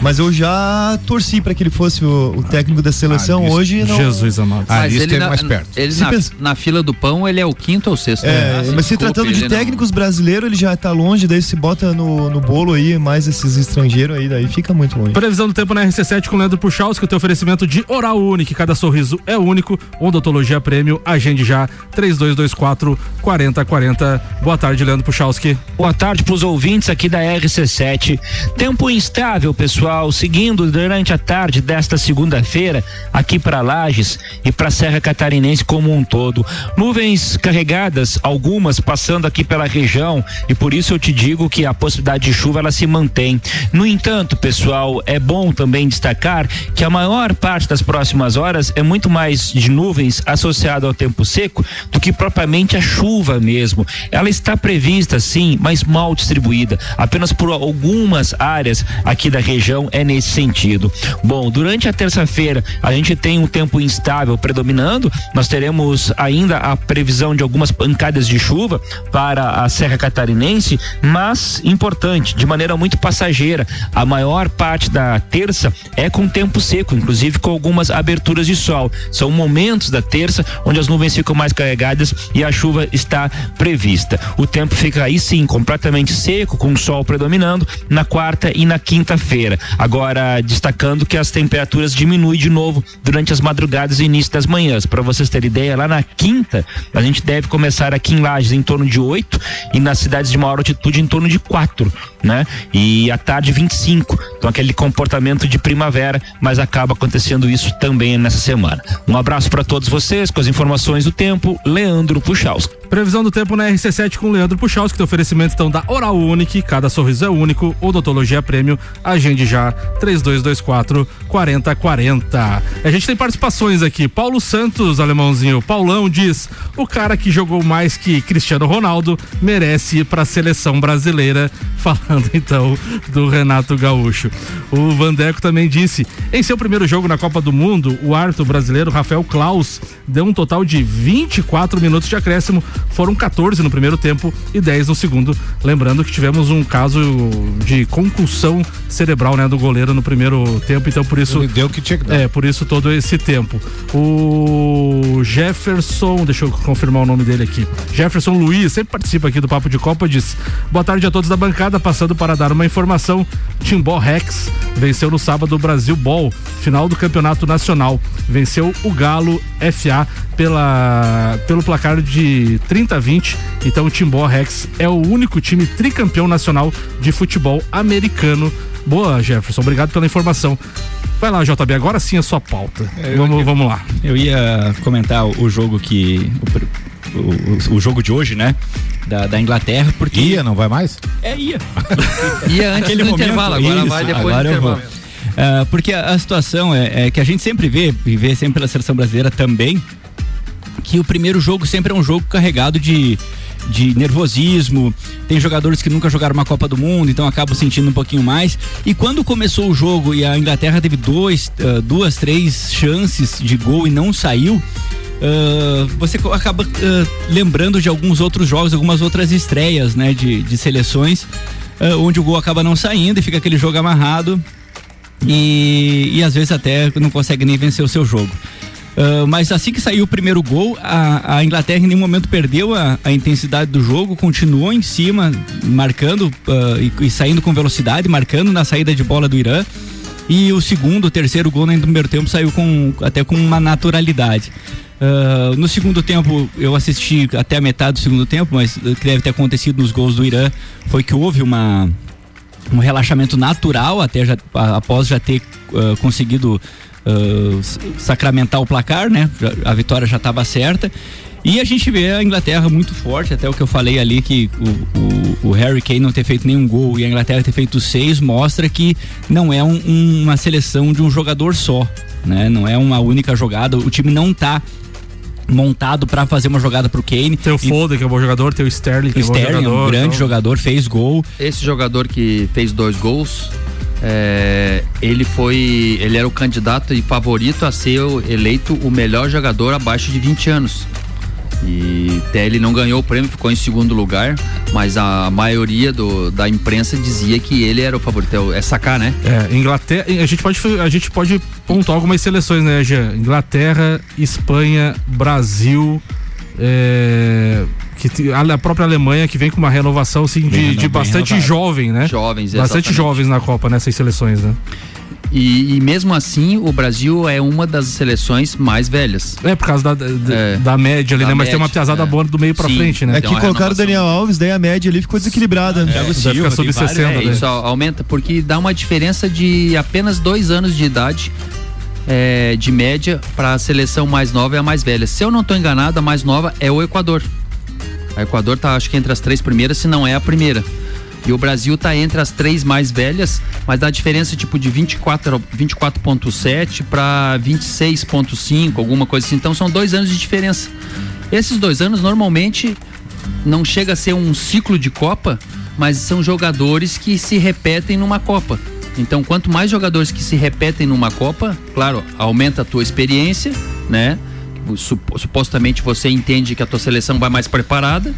S4: Mas eu já torci pra para que ele fosse o, o técnico da seleção.
S1: Ali-
S4: Hoje não.
S1: Jesus amado.
S6: Mas
S2: Ali
S6: ele
S2: esteve
S6: na,
S2: mais perto.
S6: ele na,
S4: pensa-
S6: na fila do pão, ele é o quinto ou sexto.
S4: É,
S6: né?
S4: mas se
S6: Desculpe,
S4: tratando de
S6: ele não-
S4: técnicos brasileiros, ele já tá longe, daí se bota no, no bolo aí, mais esses estrangeiros aí, daí fica muito longe.
S1: Previsão do tempo na RC7 com Leandro Puchalski, o teu oferecimento de Oral Unique, cada sorriso é único. Odontologia Prêmio, agende já, 3224 4040. Boa tarde, Leandro Puchalski.
S14: Boa tarde para os ouvintes aqui da RC7. Tempo instável, pessoal, seguindo durante a tarde desta segunda-feira aqui para Lages e para a Serra Catarinense como um todo. Nuvens carregadas, algumas passando aqui pela região e por isso eu te digo que a possibilidade de chuva ela se mantém. No entanto, pessoal, é bom também destacar que a maior parte das próximas horas é muito mais de nuvens associado ao tempo seco do que propriamente a chuva mesmo. Ela está prevista sim, mas mal distribuída. Apenas por algumas áreas aqui da região é nesse sentido. Bom, durante a terça-feira a gente tem um tempo instável predominando. Nós teremos ainda a previsão de algumas pancadas de chuva para a Serra Catarinense, mas importante, de maneira muito passageira. A maior parte da terça é com tempo seco, inclusive com algumas aberturas de sol. São momentos da terça onde as nuvens ficam mais carregadas e a chuva está prevista. O tempo fica aí sim completamente seco, com o sol predominando na quarta e na quinta-feira. Agora, destacando que as temperaturas diminuem de novo durante as madrugadas e início das manhãs. Para vocês terem ideia, lá na quinta, a gente deve começar aqui em Lages em torno de 8 e nas cidades de maior altitude em torno de 4, né? E à tarde 25. Então aquele comportamento de primavera, mas acaba acontecendo isso também nessa semana. Um abraço para todos vocês com as informações do tempo, Leandro Puchalski.
S1: Previsão do tempo na RC7 com Leandro Puchalski, teu oferecimento então da Oral Unique, cada sorriso é único. Odontologia Prêmio, agende já, 3224 4040. A gente tem participações aqui. Paulo Santos, alemãozinho. Paulão diz: o cara que jogou mais que Cristiano Ronaldo merece ir pra seleção brasileira. *laughs* Falando então do Renato Gaúcho. O Vandeco também disse: em seu primeiro jogo na Copa do Mundo, o árbitro brasileiro Rafael Klaus deu um total de 24 minutos de acréscimo. Foram 14 no primeiro tempo e 10 no segundo. Lembrando que tivemos um caso de concussão cerebral, né, do goleiro no primeiro tempo, então por isso
S2: Ele deu que tinha que dar.
S1: é, por isso todo esse tempo. O Jefferson, deixa eu confirmar o nome dele aqui. Jefferson Luiz, sempre participa aqui do Papo de Copa, diz: Boa tarde a todos da bancada, passando para dar uma informação. Timbó Rex venceu no sábado o Brasil Ball, final do Campeonato Nacional. Venceu o Galo FA pela, pelo placar de 30 a 20. Então o Timbó Rex é o único time tricampeão nacional de futebol americano. Boa, Jefferson, obrigado pela informação. Vai lá, JB, agora sim a sua pauta. vamos, vamos lá.
S3: Eu ia comentar o jogo que. O, o- o jogo de hoje, né? Da, da Inglaterra, porque.
S2: Ia, não vai mais?
S3: É, ia. *laughs*
S6: Ia antes do intervalo, agora vai depois do
S3: agora eu vou.
S6: intervalo.
S3: Ah, porque a, a situação é, é que a gente sempre vê, e vê sempre pela seleção brasileira também, que o primeiro jogo sempre é um jogo carregado de, de nervosismo. Tem jogadores que nunca jogaram uma Copa do Mundo, então acabam sentindo um pouquinho mais. E quando começou o jogo e a Inglaterra teve dois, ah, duas, três chances de gol e não saiu. ah, você acaba ah, lembrando de alguns outros jogos, algumas outras estreias, né, de, de seleções, onde o gol acaba não saindo e fica aquele jogo amarrado e, e às vezes até não consegue nem vencer o seu jogo. Ah, mas assim que saiu o primeiro gol, a, a Inglaterra em nenhum momento perdeu a, a intensidade do jogo, continuou em cima, marcando ah, e, e saindo com velocidade, marcando na saída de bola do Irã. E o segundo, o terceiro gol no primeiro tempo saiu com até com uma naturalidade. Ah, no segundo tempo, eu assisti até a metade do segundo tempo, mas o que deve ter acontecido nos gols do Irã foi que houve uma, um relaxamento natural até já, após já ter ah, conseguido ah, sacramentar o placar, né? A vitória já estava certa. E a gente vê a Inglaterra muito forte, até o que eu falei ali, que o, o, o Harry Kane não ter feito nenhum gol e a Inglaterra ter feito seis, mostra que não é um- um- uma seleção de um jogador só, né? Não é uma única jogada, o time não tá montado para fazer uma jogada pro Kane.
S1: Tem o Foden, que é um bom jogador, tem o Sterling, que é um bom
S3: Sterling é
S1: jogador.
S3: um grande
S1: então-
S3: jogador, fez gol.
S6: Esse jogador que fez dois gols, é, ele foi. Ele era o candidato e favorito a ser eleito o melhor jogador abaixo de 20 anos. E até ele não ganhou o prêmio, ficou em segundo lugar. Mas a maioria do, da imprensa dizia que ele era o favorito. É É sacar, né?
S1: É, Inglaterra, a gente pode a gente pode pontuar algumas seleções, né, Jean? Inglaterra, Espanha, Brasil, é, que a própria Alemanha que vem com uma renovação assim de, de bastante jovem, né?
S6: Jovens,
S1: Bastante
S6: exatamente.
S1: jovens na Copa nessas seleções, né?
S6: E, e mesmo assim, o Brasil é uma das seleções mais velhas.
S1: É, por causa da, da, da média ali,
S6: Da
S1: né? Mas tem uma
S6: média,
S1: piazada
S6: é.
S1: boa do meio pra
S6: Sim.
S1: frente, né?
S4: É que colocaram o Daniel Alves, daí a média ali ficou desequilibrada.
S6: É, é, isso aumenta, porque dá uma diferença de apenas dois anos de idade é, de média para a seleção mais nova e a mais velha. Se eu não estou enganado, a mais nova é o Equador. O Equador tá acho que entre as três primeiras, se não é a primeira. E o Brasil tá entre as três mais velhas, mas dá diferença tipo de 24 24.7 para 26.5, alguma coisa assim. Então são dois anos de diferença. Esses dois anos normalmente não chega a ser um ciclo de Copa, mas são jogadores que se repetem numa Copa. Então, quanto mais jogadores que se repetem numa Copa, claro, aumenta a tua experiência, né? Sup- Supostamente você entende que a tua seleção vai mais preparada,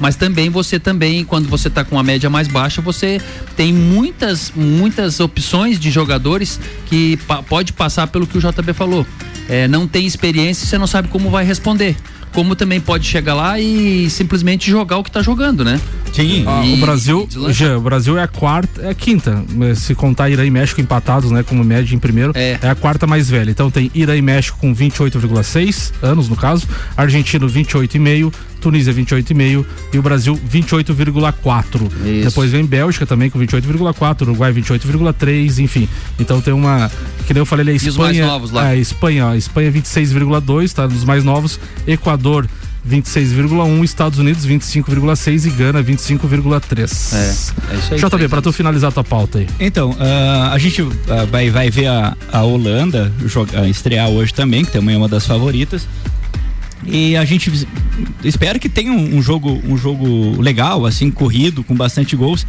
S6: mas também você também, quando você está com uma média mais baixa, você tem muitas, muitas opções de jogadores que pode passar pelo que o JB falou. É, não tem experiência, você não sabe como vai responder. Como também pode chegar lá e simplesmente jogar o que está jogando, né?
S3: Sim.
S1: Ah, o Brasil, Jean, o Brasil é a quarta, é a quinta, se contar Irã e México empatados, né, como média em primeiro, é. a quarta mais velha. Então tem Irã e México com 28,6 anos no caso, Argentina 28,5, Tunísia 28,5 e o Brasil 28,4. Depois vem Bélgica também com 28,4, Uruguai 28,3, enfim. Então tem uma, que nem eu falei, ali, a
S6: E os
S1: Espanha,
S6: mais novos lá?
S1: É, Espanha, ó, Espanha 26,2, tá dos mais novos, Equador 26,1, Estados Unidos 25,6 e Gana 25,3.
S6: É, é isso aí.
S1: JB, pra tu finalizar tua pauta aí.
S3: Então, ah, a gente ah, vai, vai ver a, a Holanda jogar, estrear hoje também, que também é uma das favoritas. E a gente espera que tenha um, jogo um jogo legal, assim, corrido, com bastante gols.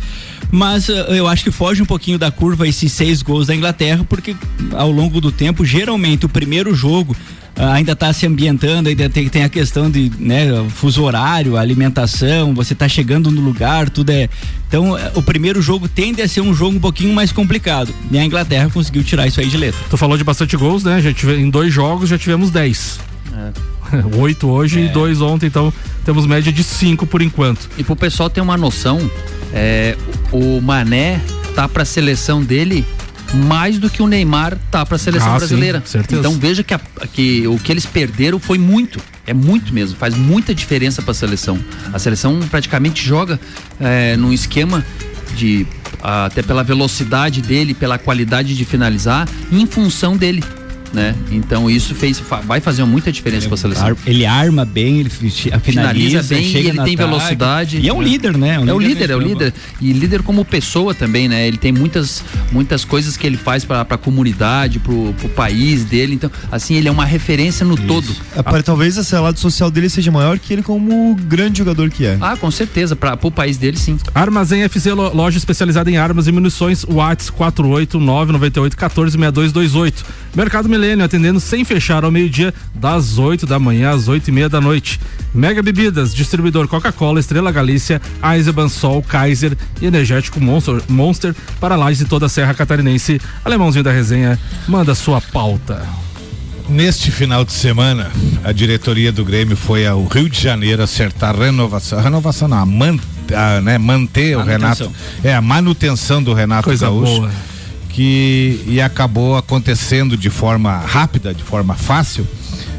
S3: Mas ah, eu acho que foge um pouquinho da curva esses seis gols da Inglaterra, porque ao longo do tempo, geralmente, o primeiro jogo ah, ainda está se ambientando, ainda tem, tem a questão de né, fuso horário, alimentação, você está chegando no lugar, tudo é. Então, eh, o primeiro jogo tende a ser um jogo um pouquinho mais complicado. E a Inglaterra conseguiu tirar isso aí de letra.
S1: Tu falou de bastante gols, né? Já tive, em dois jogos já tivemos 10. *laughs* Oito hoje e dois ontem, então temos média de cinco por enquanto.
S6: E pro pessoal ter uma noção, é, o Mané tá pra seleção dele mais do que o Neymar tá pra seleção
S1: Ah, sim,
S6: brasileira.
S1: certeza.
S6: Então veja que, a- que o que eles perderam foi muito. É muito mesmo, faz muita diferença pra seleção. A seleção praticamente joga é, num esquema de até pela velocidade dele, pela qualidade de finalizar, em função dele. Né? Então isso fez, vai fazer muita diferença para a seleção.
S3: Ar- Ele arma bem, ele fi- finaliza,
S6: finaliza bem,
S3: chega
S6: ele tem
S3: ataque.
S6: velocidade.
S3: E é um líder, né?
S6: é o líder, é o líder. E líder como pessoa também, né? Ele tem muitas, muitas coisas que ele faz para a comunidade, pro, pro país dele. Então, assim, ele é uma referência no todo.
S4: É, para- talvez esse lado social dele seja maior que ele como grande jogador que é.
S6: Ah, com certeza, para o país dele sim.
S1: Armazém FC, lo- loja especializada em armas e munições, Whats 48998 146228. Mercado Milênio, atendendo sem fechar ao meio-dia, das 8 da manhã às 8 e meia da noite. Mega Bebidas, distribuidor Coca-Cola, Estrela Galícia, Eisenbahn, Sol, Kaiser e Energético Monster, Monster para lajes de toda a Serra Catarinense. Alemãozinho da resenha, manda sua pauta.
S2: Neste final de semana, a diretoria do Grêmio foi ao Rio de Janeiro acertar a renovação. Renovação não, a man- a, né, manter o
S3: Manutenção.
S2: Renato. É, a manutenção do Renato
S1: Coisa
S2: Gaúcho.
S1: boa.
S2: Que e acabou acontecendo de forma rápida, de forma fácil.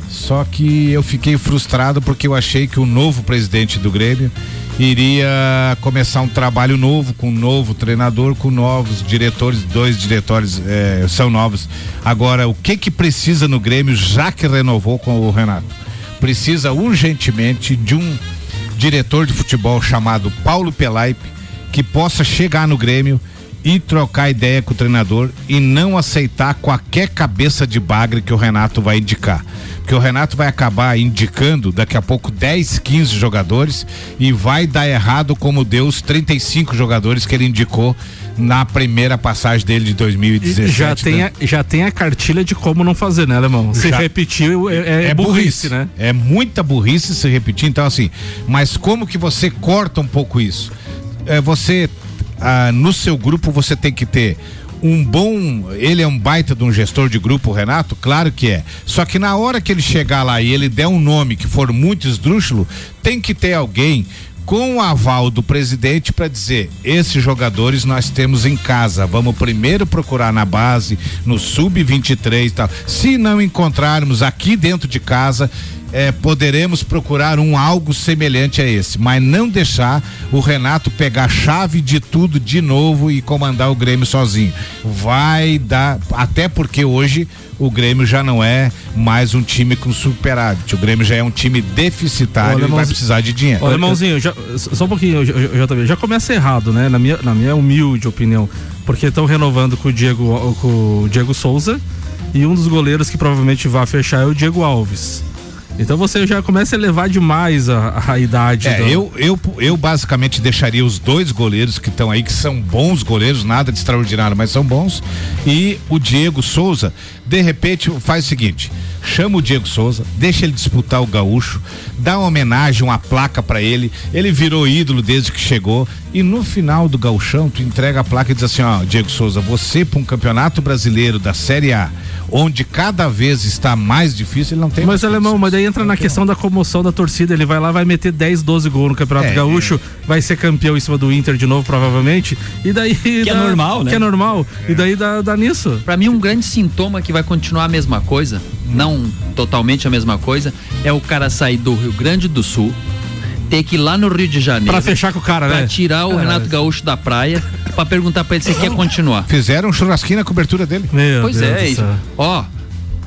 S2: Só que eu fiquei frustrado porque eu achei que o novo presidente do Grêmio iria começar um trabalho novo, com um novo treinador, com novos diretores, dois diretores eh, são novos. Agora, o que que precisa no Grêmio, já que renovou com o Renato? Precisa urgentemente de um diretor de futebol chamado Paulo Pelaipe, que possa chegar no Grêmio ir trocar ideia com o treinador e não aceitar qualquer cabeça de bagre que o Renato vai indicar. Porque o Renato vai acabar indicando daqui a pouco 10, 15 jogadores e vai dar errado como deu os 35 jogadores que ele indicou na primeira passagem dele de 2017.
S1: já, tem
S2: né?
S1: a, já tem a cartilha de como não fazer, né, Alemão? Se
S2: Já-
S1: repetir, é, é burrice, né?
S2: É muita burrice se repetir. Então, assim, mas como que você corta um pouco isso? É, você, ah, no seu grupo, você tem que ter um bom. Ele é um baita de um gestor de grupo, Renato? Claro que é. Só que na hora que ele chegar lá e ele der um nome que for muito esdrúxulo, tem que ter alguém com o aval do presidente para dizer: esses jogadores nós temos em casa. Vamos primeiro procurar na base, no sub-23 e tal. Se não encontrarmos aqui dentro de casa, eh, poderemos procurar um algo semelhante a esse, mas não deixar o Renato pegar a chave de tudo de novo e comandar o Grêmio sozinho. Vai dar, até porque hoje o Grêmio já não é mais um time com superávit. O Grêmio já é um time deficitário e vai precisar de dinheiro.
S1: Ô, Alemãozinho, já, só um pouquinho, já, já, já começa errado, né? Na minha, na minha humilde opinião. Porque estão renovando com o Diego, com o Diego Souza e um dos goleiros que provavelmente vai fechar é o Diego Alves. Então você já começa a elevar demais a, a idade.
S2: É,
S1: do-
S2: eu, eu, eu basicamente deixaria os dois goleiros que estão aí, que são bons goleiros, nada de extraordinário, mas são bons. E o Diego Souza, de repente, faz o seguinte: chama o Diego Souza, deixa ele disputar o gaúcho, dá uma homenagem, uma placa pra ele. Ele virou ídolo desde que chegou. E no final do gauchão, tu entrega a placa e diz assim: ó, Diego Souza, você para um campeonato brasileiro da Série A, onde cada vez está mais difícil, ele não tem
S1: Mas alemão, mas daí entra na questão da comoção da torcida. Ele vai lá, vai meter 10, 12 gols no Campeonato
S2: É,
S1: Gaúcho, vai ser campeão em cima do Inter de novo, provavelmente. E daí. Que
S6: é normal, né?
S1: Que é normal. E daí dá, dá nisso.
S6: Pra mim, um grande sintoma que vai continuar a mesma coisa, não totalmente a mesma coisa, é o cara sair do Rio Grande do Sul, ter que ir lá no Rio de Janeiro.
S1: Pra fechar com o cara,
S6: pra
S1: né?
S6: tirar o
S1: Caralho.
S6: Renato Gaúcho da praia, pra perguntar pra ele se ele quer continuar.
S2: Fizeram um churrasquinho na cobertura dele.
S6: pois é, isso. ó.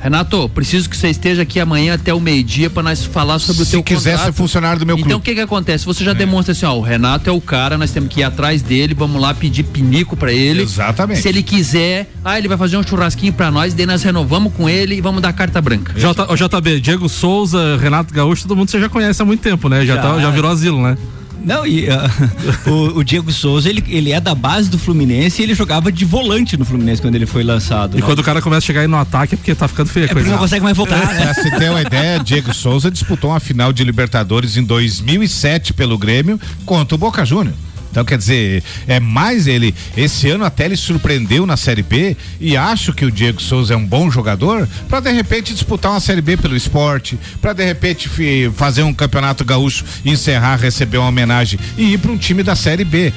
S6: Renato, preciso que você esteja aqui amanhã até o meio-dia pra nós falar sobre o
S2: Se
S6: teu
S2: quiser
S6: contrato.
S2: ser funcionário do meu
S6: Então o
S2: clube.
S6: que que acontece? Você já demonstra assim, ó, o Renato é o cara, nós temos que ir atrás dele, vamos lá pedir pinico pra ele.
S2: Exatamente.
S6: Se ele quiser, ah, ele vai fazer um churrasquinho pra nós, daí nós renovamos com ele e vamos dar carta branca.
S1: J, JB, Diego Souza, Renato Gaúcho, todo mundo você já conhece há muito tempo, né? Já,
S3: Já.
S1: tá- já virou asilo, né?
S3: Não, e ah, *laughs* o, o Diego Souza, ele, ele é da base do Fluminense e ele jogava de volante no Fluminense quando ele foi lançado.
S1: E
S3: né?
S1: quando o cara começa a chegar aí no ataque é porque tá ficando feia a
S3: É
S1: coisa.
S3: não consegue mais voltar, né?
S2: Pra se ter uma ideia, Diego Souza disputou uma final de Libertadores em 2007 pelo Grêmio contra o Boca Júnior. Então, quer dizer, é mais ele. Esse ano até ele surpreendeu na Série B e acho que o Diego Souza é um bom jogador para de repente disputar uma Série B pelo esporte, para de repente fazer um campeonato gaúcho, encerrar, receber uma homenagem e ir para um time da Série B.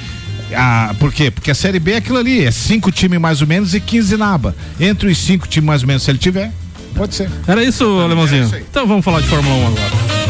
S2: Ah, por quê? Porque a Série B é aquilo ali, é cinco times mais ou menos e 15 naba. Entre os cinco times mais ou menos, se ele tiver, pode ser.
S1: Era isso, Alemãozinho? então vamos falar de Fórmula 1 agora.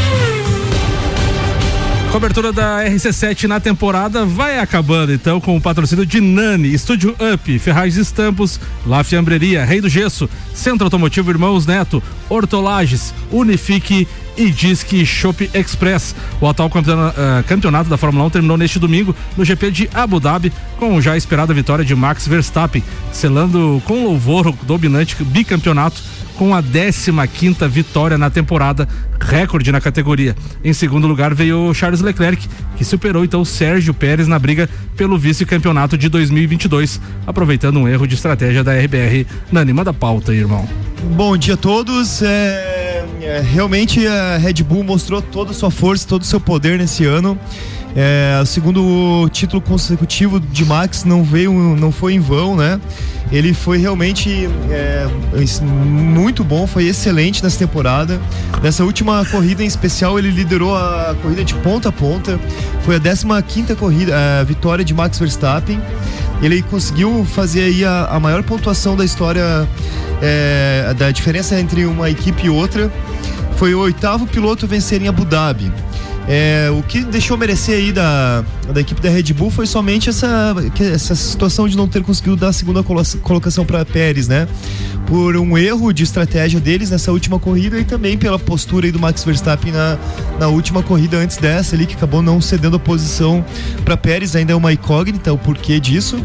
S1: Cobertura da RC7 na temporada vai acabando então com o patrocínio de Nani, Estúdio Up, Ferragens Estampos, La Fiambreria, Rei do Gesso, Centro Automotivo Irmãos Neto, Hortolages, Unifique e Disque Shop Express. O atual ah, campeonato da Fórmula 1 terminou neste domingo no GP de Abu Dhabi com já esperada vitória de Max Verstappen, selando com louvor o dominante bicampeonato com a 15ª vitória na temporada, recorde na categoria. Em segundo lugar veio Charles Leclerc, que superou então Sérgio Pérez na briga pelo vice-campeonato de 2022, aproveitando um erro de estratégia da RBR. Nani, manda pauta aí, irmão.
S4: Bom dia a todos. É, é, realmente a Red Bull mostrou toda a sua força, todo o seu poder nesse ano. É, o segundo título consecutivo de Max não veio, não foi em vão, né? Ele foi realmente é, muito bom, foi excelente nessa temporada. Nessa última corrida em especial, ele liderou a corrida de ponta a ponta. Foi a 15 quinta corrida, a vitória de Max Verstappen. Ele conseguiu fazer aí a, a maior pontuação da história é, da diferença entre uma equipe e outra. Foi o oitavo piloto a vencer em Abu Dhabi. É, o que deixou merecer aí da, da equipe da Red Bull foi somente essa, essa situação de não ter conseguido dar a segunda colo- colocação para Pérez, né? Por um erro de estratégia deles nessa última corrida e também pela postura aí do Max Verstappen na, na última corrida antes dessa ali, que acabou não cedendo a posição para Pérez, ainda é uma incógnita o porquê disso.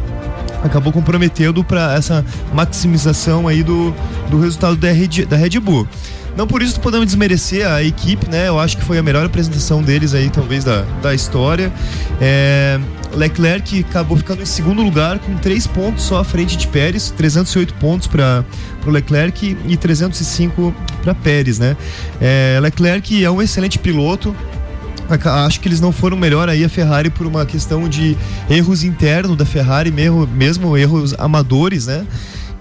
S4: acabou comprometendo para essa maximização aí do, do resultado da Red, da Red Bull. Não por isso podemos desmerecer a equipe, né? Eu acho que foi a melhor apresentação deles aí, talvez, da, da história. É, Leclerc acabou ficando em segundo lugar com três pontos só à frente de Pérez, 308 pontos para o Leclerc e 305 para Pérez, né? É, Leclerc é um excelente piloto, acho que eles não foram melhor aí a Ferrari por uma questão de erros internos da Ferrari, mesmo, mesmo erros amadores, né?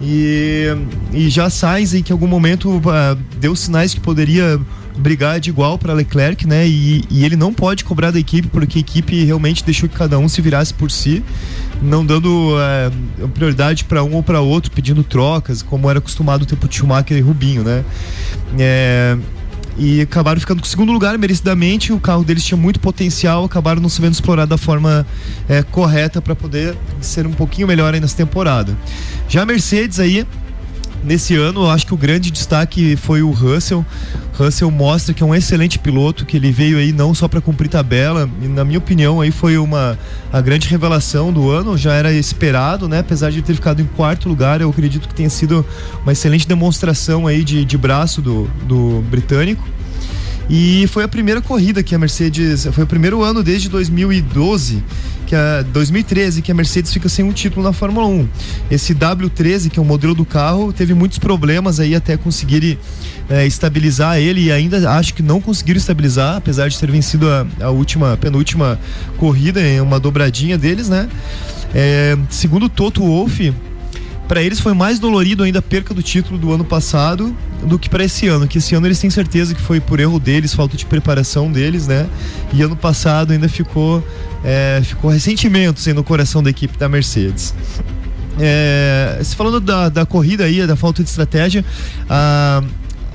S4: E, e já Sainz em que algum momento uh, deu sinais que poderia brigar de igual para Leclerc, né? E, e, ele não pode cobrar da equipe porque a equipe realmente deixou que cada um se virasse por si, não dando uh, prioridade para um ou para outro, pedindo trocas, como era acostumado o tempo de Schumacher e Rubinho, né? É, e acabaram ficando com o segundo lugar merecidamente. O carro deles tinha muito potencial, acabaram não sabendo explorar da forma é, correta para poder ser um pouquinho melhor aí nessa temporada. Já a Mercedes aí nesse ano, acho que o grande destaque foi o Russell. Russell mostra que é um excelente piloto, que ele veio aí não só para cumprir tabela, e na minha opinião aí foi uma a grande revelação do ano, já era esperado, né? Apesar de ter ficado em quarto lugar, eu acredito que tenha sido uma excelente demonstração aí de, de braço do, do britânico. E foi a primeira corrida que a Mercedes, foi o primeiro ano desde 2012 que a 2013 que a Mercedes fica sem um título na Fórmula 1. Esse W13, que é o modelo do carro, teve muitos problemas aí até conseguir é, estabilizar ele e ainda acho que não conseguiram estabilizar, apesar de ter vencido a, a última, penúltima corrida em uma dobradinha deles, né? É, segundo Toto Wolff, para eles foi mais dolorido ainda a perca do título do ano passado do que para esse ano, que esse ano eles têm certeza que foi por erro deles, falta de preparação deles, né? E ano passado ainda ficou é, ficou ressentimentos no coração da equipe da Mercedes. É, falando da, da corrida aí, da falta de estratégia, a,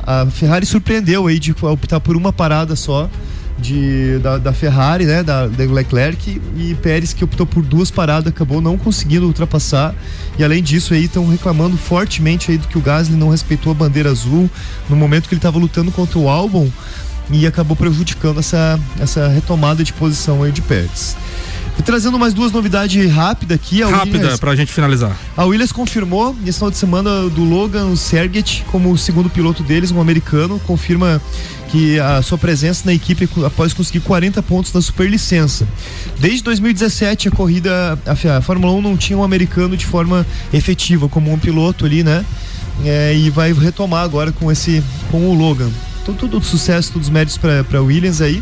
S4: a Ferrari surpreendeu aí de optar por uma parada só de, da, da, Ferrari, né, da, da, Leclerc e Pérez que optou por duas paradas, acabou não conseguindo ultrapassar e além disso aí estão reclamando fortemente aí do que o Gasly não respeitou a bandeira azul no momento que ele estava lutando contra o Albon e acabou prejudicando essa, essa retomada de posição aí de Pérez. E trazendo mais duas novidades rápidas aqui.
S1: A Rápida, Williams, pra gente finalizar.
S4: A Williams confirmou nesse final de semana do Logan Sergett como o segundo piloto deles, um americano, confirma que a sua presença na equipe após conseguir 40 pontos na superlicença. Desde 2017 a corrida, a, a Fórmula 1 não tinha um americano de forma efetiva como um piloto ali, né? É, e vai retomar agora com esse com o Logan. Então tudo sucesso, todos os méritos para Williams aí.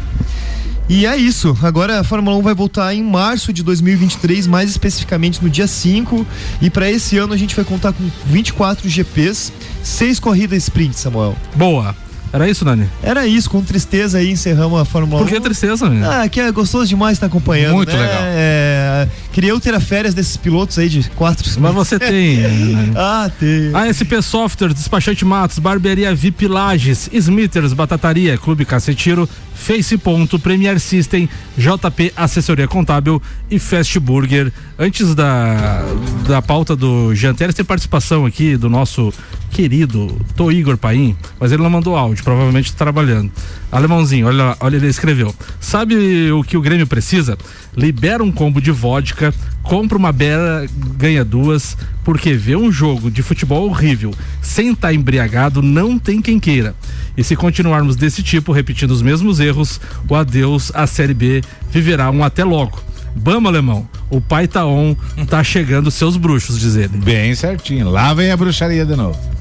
S4: E é isso. Agora a Fórmula 1 vai voltar em março de 2023, mais especificamente no dia 5. E para esse ano a gente vai contar com 24 GPs, seis corridas sprint, Samuel.
S1: Boa. Era isso, Nani?
S4: Era isso, com tristeza aí encerramos a Fórmula
S1: 1. Por que tristeza, né?
S4: Ah, que é gostoso demais estar acompanhando.
S1: Muito
S4: né?
S1: legal.
S4: É, queria eu ter a férias desses pilotos aí de quatro.
S1: Mas você tem. *laughs*
S4: né? ah, tem.
S1: ASP Software, Despachante Matos, Barbearia VIP Lages, Smithers, Batataria, Clube Cacetiro, Face Ponto, Premier System, JP Assessoria Contábil e Fast Burger. Antes da, da pauta do Janteres, tem participação aqui do nosso querido Tô Igor Paim, mas ele não mandou áudio, provavelmente tá trabalhando. Alemãozinho, olha, olha, ele escreveu. Sabe o que o Grêmio precisa? Libera um combo de vodka, compra uma bela, ganha duas, porque ver um jogo de futebol horrível sem estar tá embriagado não tem quem queira. E se continuarmos desse tipo, repetindo os mesmos erros, o adeus à Série B viverá um até logo. Vamos, alemão. O pai tá on, tá chegando seus bruxos, diz ele.
S2: Bem certinho. Lá vem a bruxaria de novo.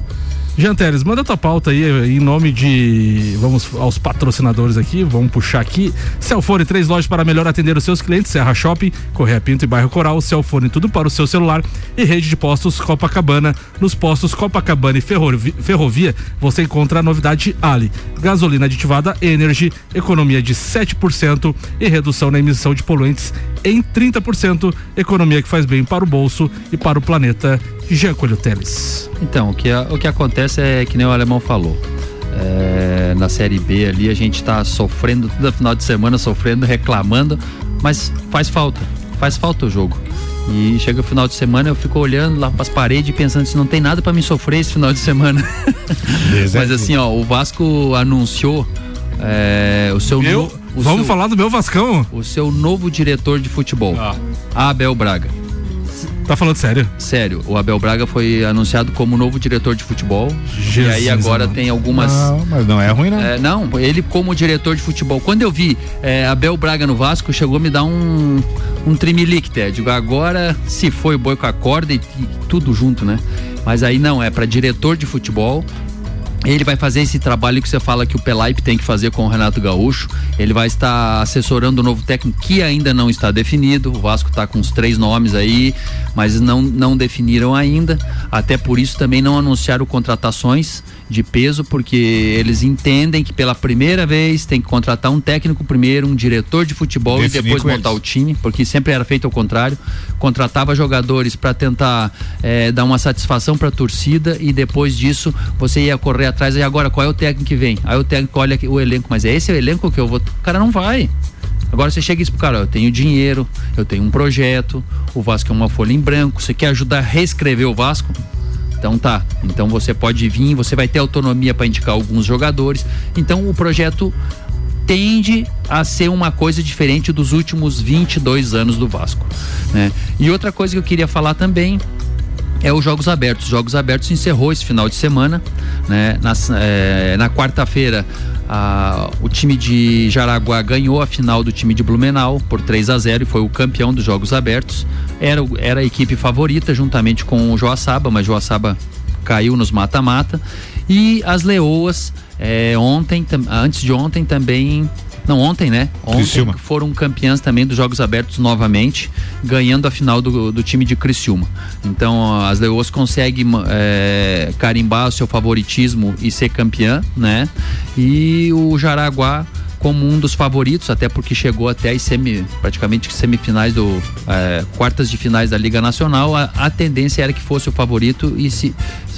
S1: Janteres, manda tua pauta aí em nome de. Vamos aos patrocinadores aqui, vamos puxar aqui. Celfone, três lojas para melhor atender os seus clientes: Serra Shopping, Correia Pinto e Bairro Coral. Celfone, tudo para o seu celular. E rede de postos Copacabana. Nos postos Copacabana e Ferrovia, Ferrovia você encontra a novidade Ali. Gasolina aditivada Energy, economia de 7% e redução na emissão de poluentes em 30%. Economia que faz bem para o bolso e para o planeta. Jean Coelho Teles.
S6: Então, o que, o que acontece é que nem o alemão falou. É, na Série B ali a gente está sofrendo todo final de semana, sofrendo, reclamando, mas faz falta, faz falta o jogo. E chega o final de semana, eu fico olhando lá para as paredes e pensando se não tem nada para me sofrer esse final de semana. *laughs* mas assim, ó, o Vasco anunciou é, o seu
S1: meu,
S6: no, o
S1: Vamos
S6: seu,
S1: falar do meu Vascão?
S6: O seu novo diretor de futebol, ah. Abel Braga
S1: Tá falando sério?
S6: Sério, o Abel Braga foi anunciado como novo diretor de futebol.
S1: Jesus,
S6: e aí agora
S1: mano.
S6: tem algumas.
S2: Não, mas não é ruim, não.
S6: É, não, ele como diretor de futebol. Quando eu vi é, Abel Braga no Vasco, chegou a me dar um, um até. Digo, agora se foi o boi com a corda e, e tudo junto, né? Mas aí não, é para diretor de futebol. Ele vai fazer esse trabalho que você fala que o Pelaipe tem que fazer com o Renato Gaúcho. Ele vai estar assessorando o novo técnico que ainda não está definido. O Vasco está com os três nomes aí, mas não, não definiram ainda. Até por isso também não anunciaram contratações de peso, porque eles entendem que pela primeira vez tem que contratar um técnico primeiro, um diretor de futebol
S2: Definir
S6: e depois montar
S2: eles.
S6: o time, porque sempre era feito ao contrário. Contratava jogadores para tentar eh, dar uma satisfação para a torcida e depois disso você ia correr atrás. E agora qual é o técnico que vem? Aí o técnico olha o elenco, mas é esse o elenco que eu vou. O cara não vai. Agora você chega e diz pro cara, ó, eu tenho dinheiro, eu tenho um projeto, o Vasco é uma folha em branco, você quer ajudar a reescrever o Vasco? Então tá. Então você pode vir, você vai ter autonomia para indicar alguns jogadores. Então o projeto tende a ser uma coisa diferente dos últimos 22 anos do Vasco, né? E outra coisa que eu queria falar também é os Jogos Abertos. Os Jogos Abertos encerrou esse final de semana, né? Nas- eh, na quarta-feira, o time de Jaraguá ganhou a final do time de Blumenau por 3 a 0 e foi o campeão dos Jogos Abertos. Era, era a equipe favorita, juntamente com o Joaçaba, mas Joaçaba caiu nos mata-mata. E as Leoas, eh, ontem, antes de ontem também. Não, ontem, né? Ontem
S2: Criciúma.
S6: foram campeãs também dos Jogos Abertos novamente, ganhando a final do, do time de Criciúma. Então as Leoas conseguem é, carimbar o seu favoritismo e ser campeã, né? E o Jaraguá como um dos favoritos, até porque chegou até as semi, praticamente semifinais do é, quartas de finais da Liga Nacional, a, a tendência era que fosse o favorito e se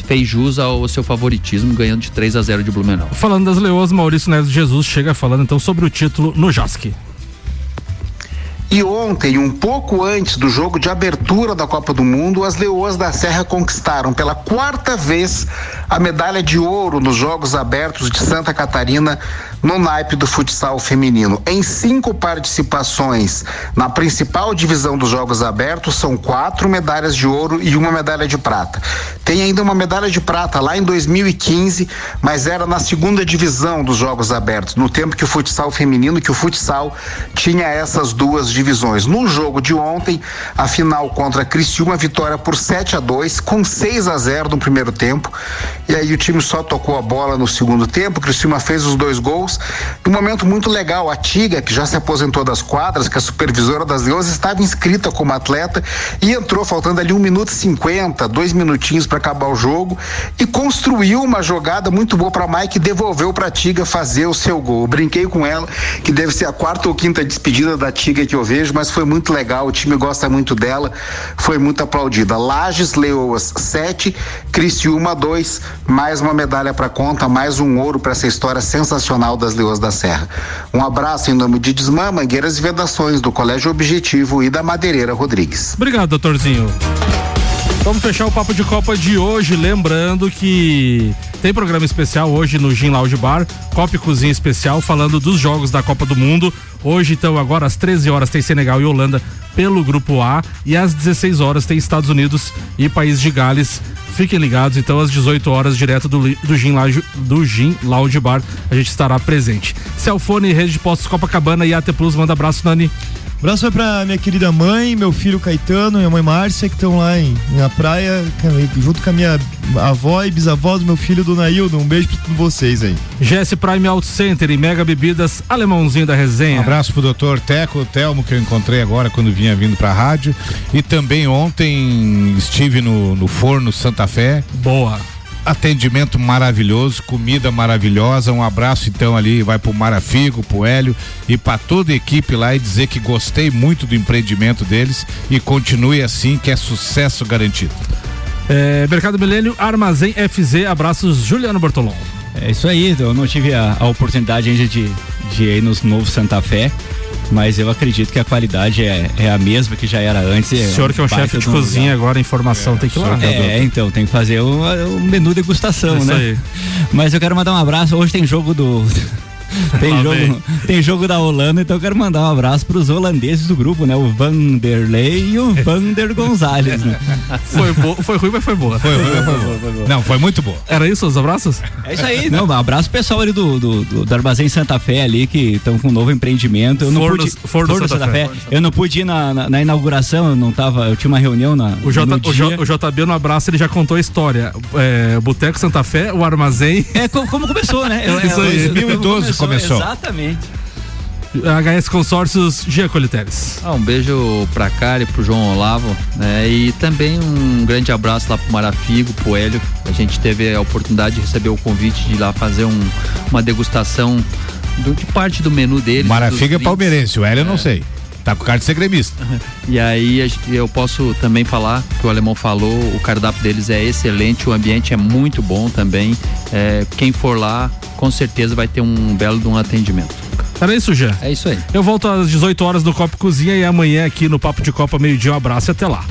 S6: fez jus ao seu favoritismo, ganhando de 3 a 0 de Blumenau.
S1: Falando das leoas, Maurício Neves Jesus chega falando então sobre o título no JASC.
S7: E ontem, um pouco antes do jogo de abertura da Copa do Mundo, as Leoas da Serra conquistaram pela quarta vez a medalha de ouro nos Jogos Abertos de Santa Catarina no naipe do futsal feminino. Em cinco participações na principal divisão dos Jogos Abertos, são quatro medalhas de ouro e uma medalha de prata. Tem ainda uma medalha de prata lá em 2015, mas era na segunda divisão dos Jogos Abertos, no tempo que o futsal feminino, que o futsal tinha essas duas divisões. No jogo de ontem, a final contra Criciúma, vitória por 7 a 2 com 6 a 0 no primeiro tempo. E aí o time só tocou a bola no segundo tempo, o fez os dois gols. Um momento muito legal, a Tiga, que já se aposentou das quadras, que é a supervisora das Leões, estava inscrita como atleta e entrou faltando ali um minuto e cinquenta, dois minutinhos para acabar o jogo e construiu uma jogada muito boa para Mike devolveu para Tiga fazer o seu gol. Eu brinquei com ela que deve ser a quarta ou quinta despedida da Tiga que eu vejo, mas foi muito legal. O time gosta muito dela, foi muito aplaudida. Lages Leoas 7, Criciúma 2, mais uma medalha para conta, mais um ouro para essa história sensacional das Leoas da Serra. Um abraço em nome de Desmã, Mangueiras e Vedações do Colégio Objetivo e da Madeireira Rodrigues.
S1: Obrigado, doutorzinho. Vamos fechar o papo de Copa de hoje, lembrando que tem programa especial hoje no Gin Lounge Bar, Copa e Cozinha Especial, falando dos jogos da Copa do Mundo. Hoje, então, agora às 13 horas tem Senegal e Holanda pelo grupo A e às 16 horas tem Estados Unidos e País de Gales. Fiquem ligados, então, às 18 horas, direto do, do, Gin, Lounge, do Gin Lounge Bar, a gente estará presente. Celfone, Rede de Postos Copacabana e AT Plus, manda abraço, Nani.
S4: Abraço vai pra minha querida mãe, meu filho Caetano, minha mãe Márcia, que estão lá em, na praia, junto com a minha avó e bisavó do meu filho, Dona Hilda. Um beijo pra todos vocês aí.
S1: GS Prime Auto Center e Mega Bebidas, alemãozinho da resenha.
S2: Um abraço pro doutor Teco, Telmo, que eu encontrei agora quando vinha vindo pra rádio. E também ontem estive no, no Forno Santa Fé.
S1: Boa.
S2: Atendimento maravilhoso, comida maravilhosa. Um abraço então ali, vai pro Marafigo, pro Hélio e pra toda a equipe lá e dizer que gostei muito do empreendimento deles e continue assim, que é sucesso garantido.
S1: É, Mercado Milênio, Armazém FZ, abraços Juliano Bortolom.
S3: É isso aí, eu não tive a, a oportunidade ainda de, de ir nos novos Santa Fé, mas eu acredito que a qualidade é, é a mesma que já era antes.
S1: O senhor que é um
S3: baita
S1: chefe de
S3: um
S1: cozinha
S3: lugar.
S1: agora, informação tem que ir lá.
S3: É, então, tem que fazer o, o menu degustação,
S1: Isso
S3: né?
S1: aí.
S3: Mas eu quero mandar um abraço. Hoje tem jogo do, *laughs* Tem jogo, *laughs* tem jogo da Holanda, então eu quero mandar um abraço pros holandeses do grupo, né? O Vanderlei e o *laughs* Vander Gonzalez, né?
S1: Foi, bo- foi ruim, mas foi boa.
S2: Foi, foi, foi, boa. Não, foi muito boa.
S1: Era isso os abraços?
S3: É isso aí, não, um abraço pro pessoal ali do, do, do, do Armazém Santa Fé ali, que estão com um novo empreendimento. Eu não
S1: Forno-
S3: pude,
S1: Forno Santa Fé.
S3: Eu não pude ir na, na, na inauguração, eu não tava, eu tinha uma reunião na,
S1: O, J,
S3: no
S1: o, J, o JB no abraço ele já contou a história. É, Boteco Santa Fé, o Armazém.
S3: É co- como começou, né? Eu-
S1: Isso
S3: eu-
S1: aí.
S3: eu-
S2: 2012 começou.
S3: Exatamente.
S1: HS Consórcios Gia Coliteres.
S6: Ah, um beijo pra Cara e pro João Olavo, né? E também um grande abraço lá pro Marafigo, pro Hélio. A gente teve a oportunidade de receber o convite de ir lá fazer um- uma degustação do- de parte do menu deles.
S2: Marafiga é palmeirense, o Hélio eu não sei. Tá com cara de ser gremista.
S6: E aí eu posso também falar que o alemão falou, o cardápio deles é excelente, o ambiente é muito bom também. É, quem for lá, com certeza vai ter um belo de um atendimento.
S1: Era isso, Gia?
S6: É isso aí.
S1: Eu volto às 18 horas no Copo Cozinha e amanhã aqui no Papo de Copa, meio-dia. Um abraço e até lá.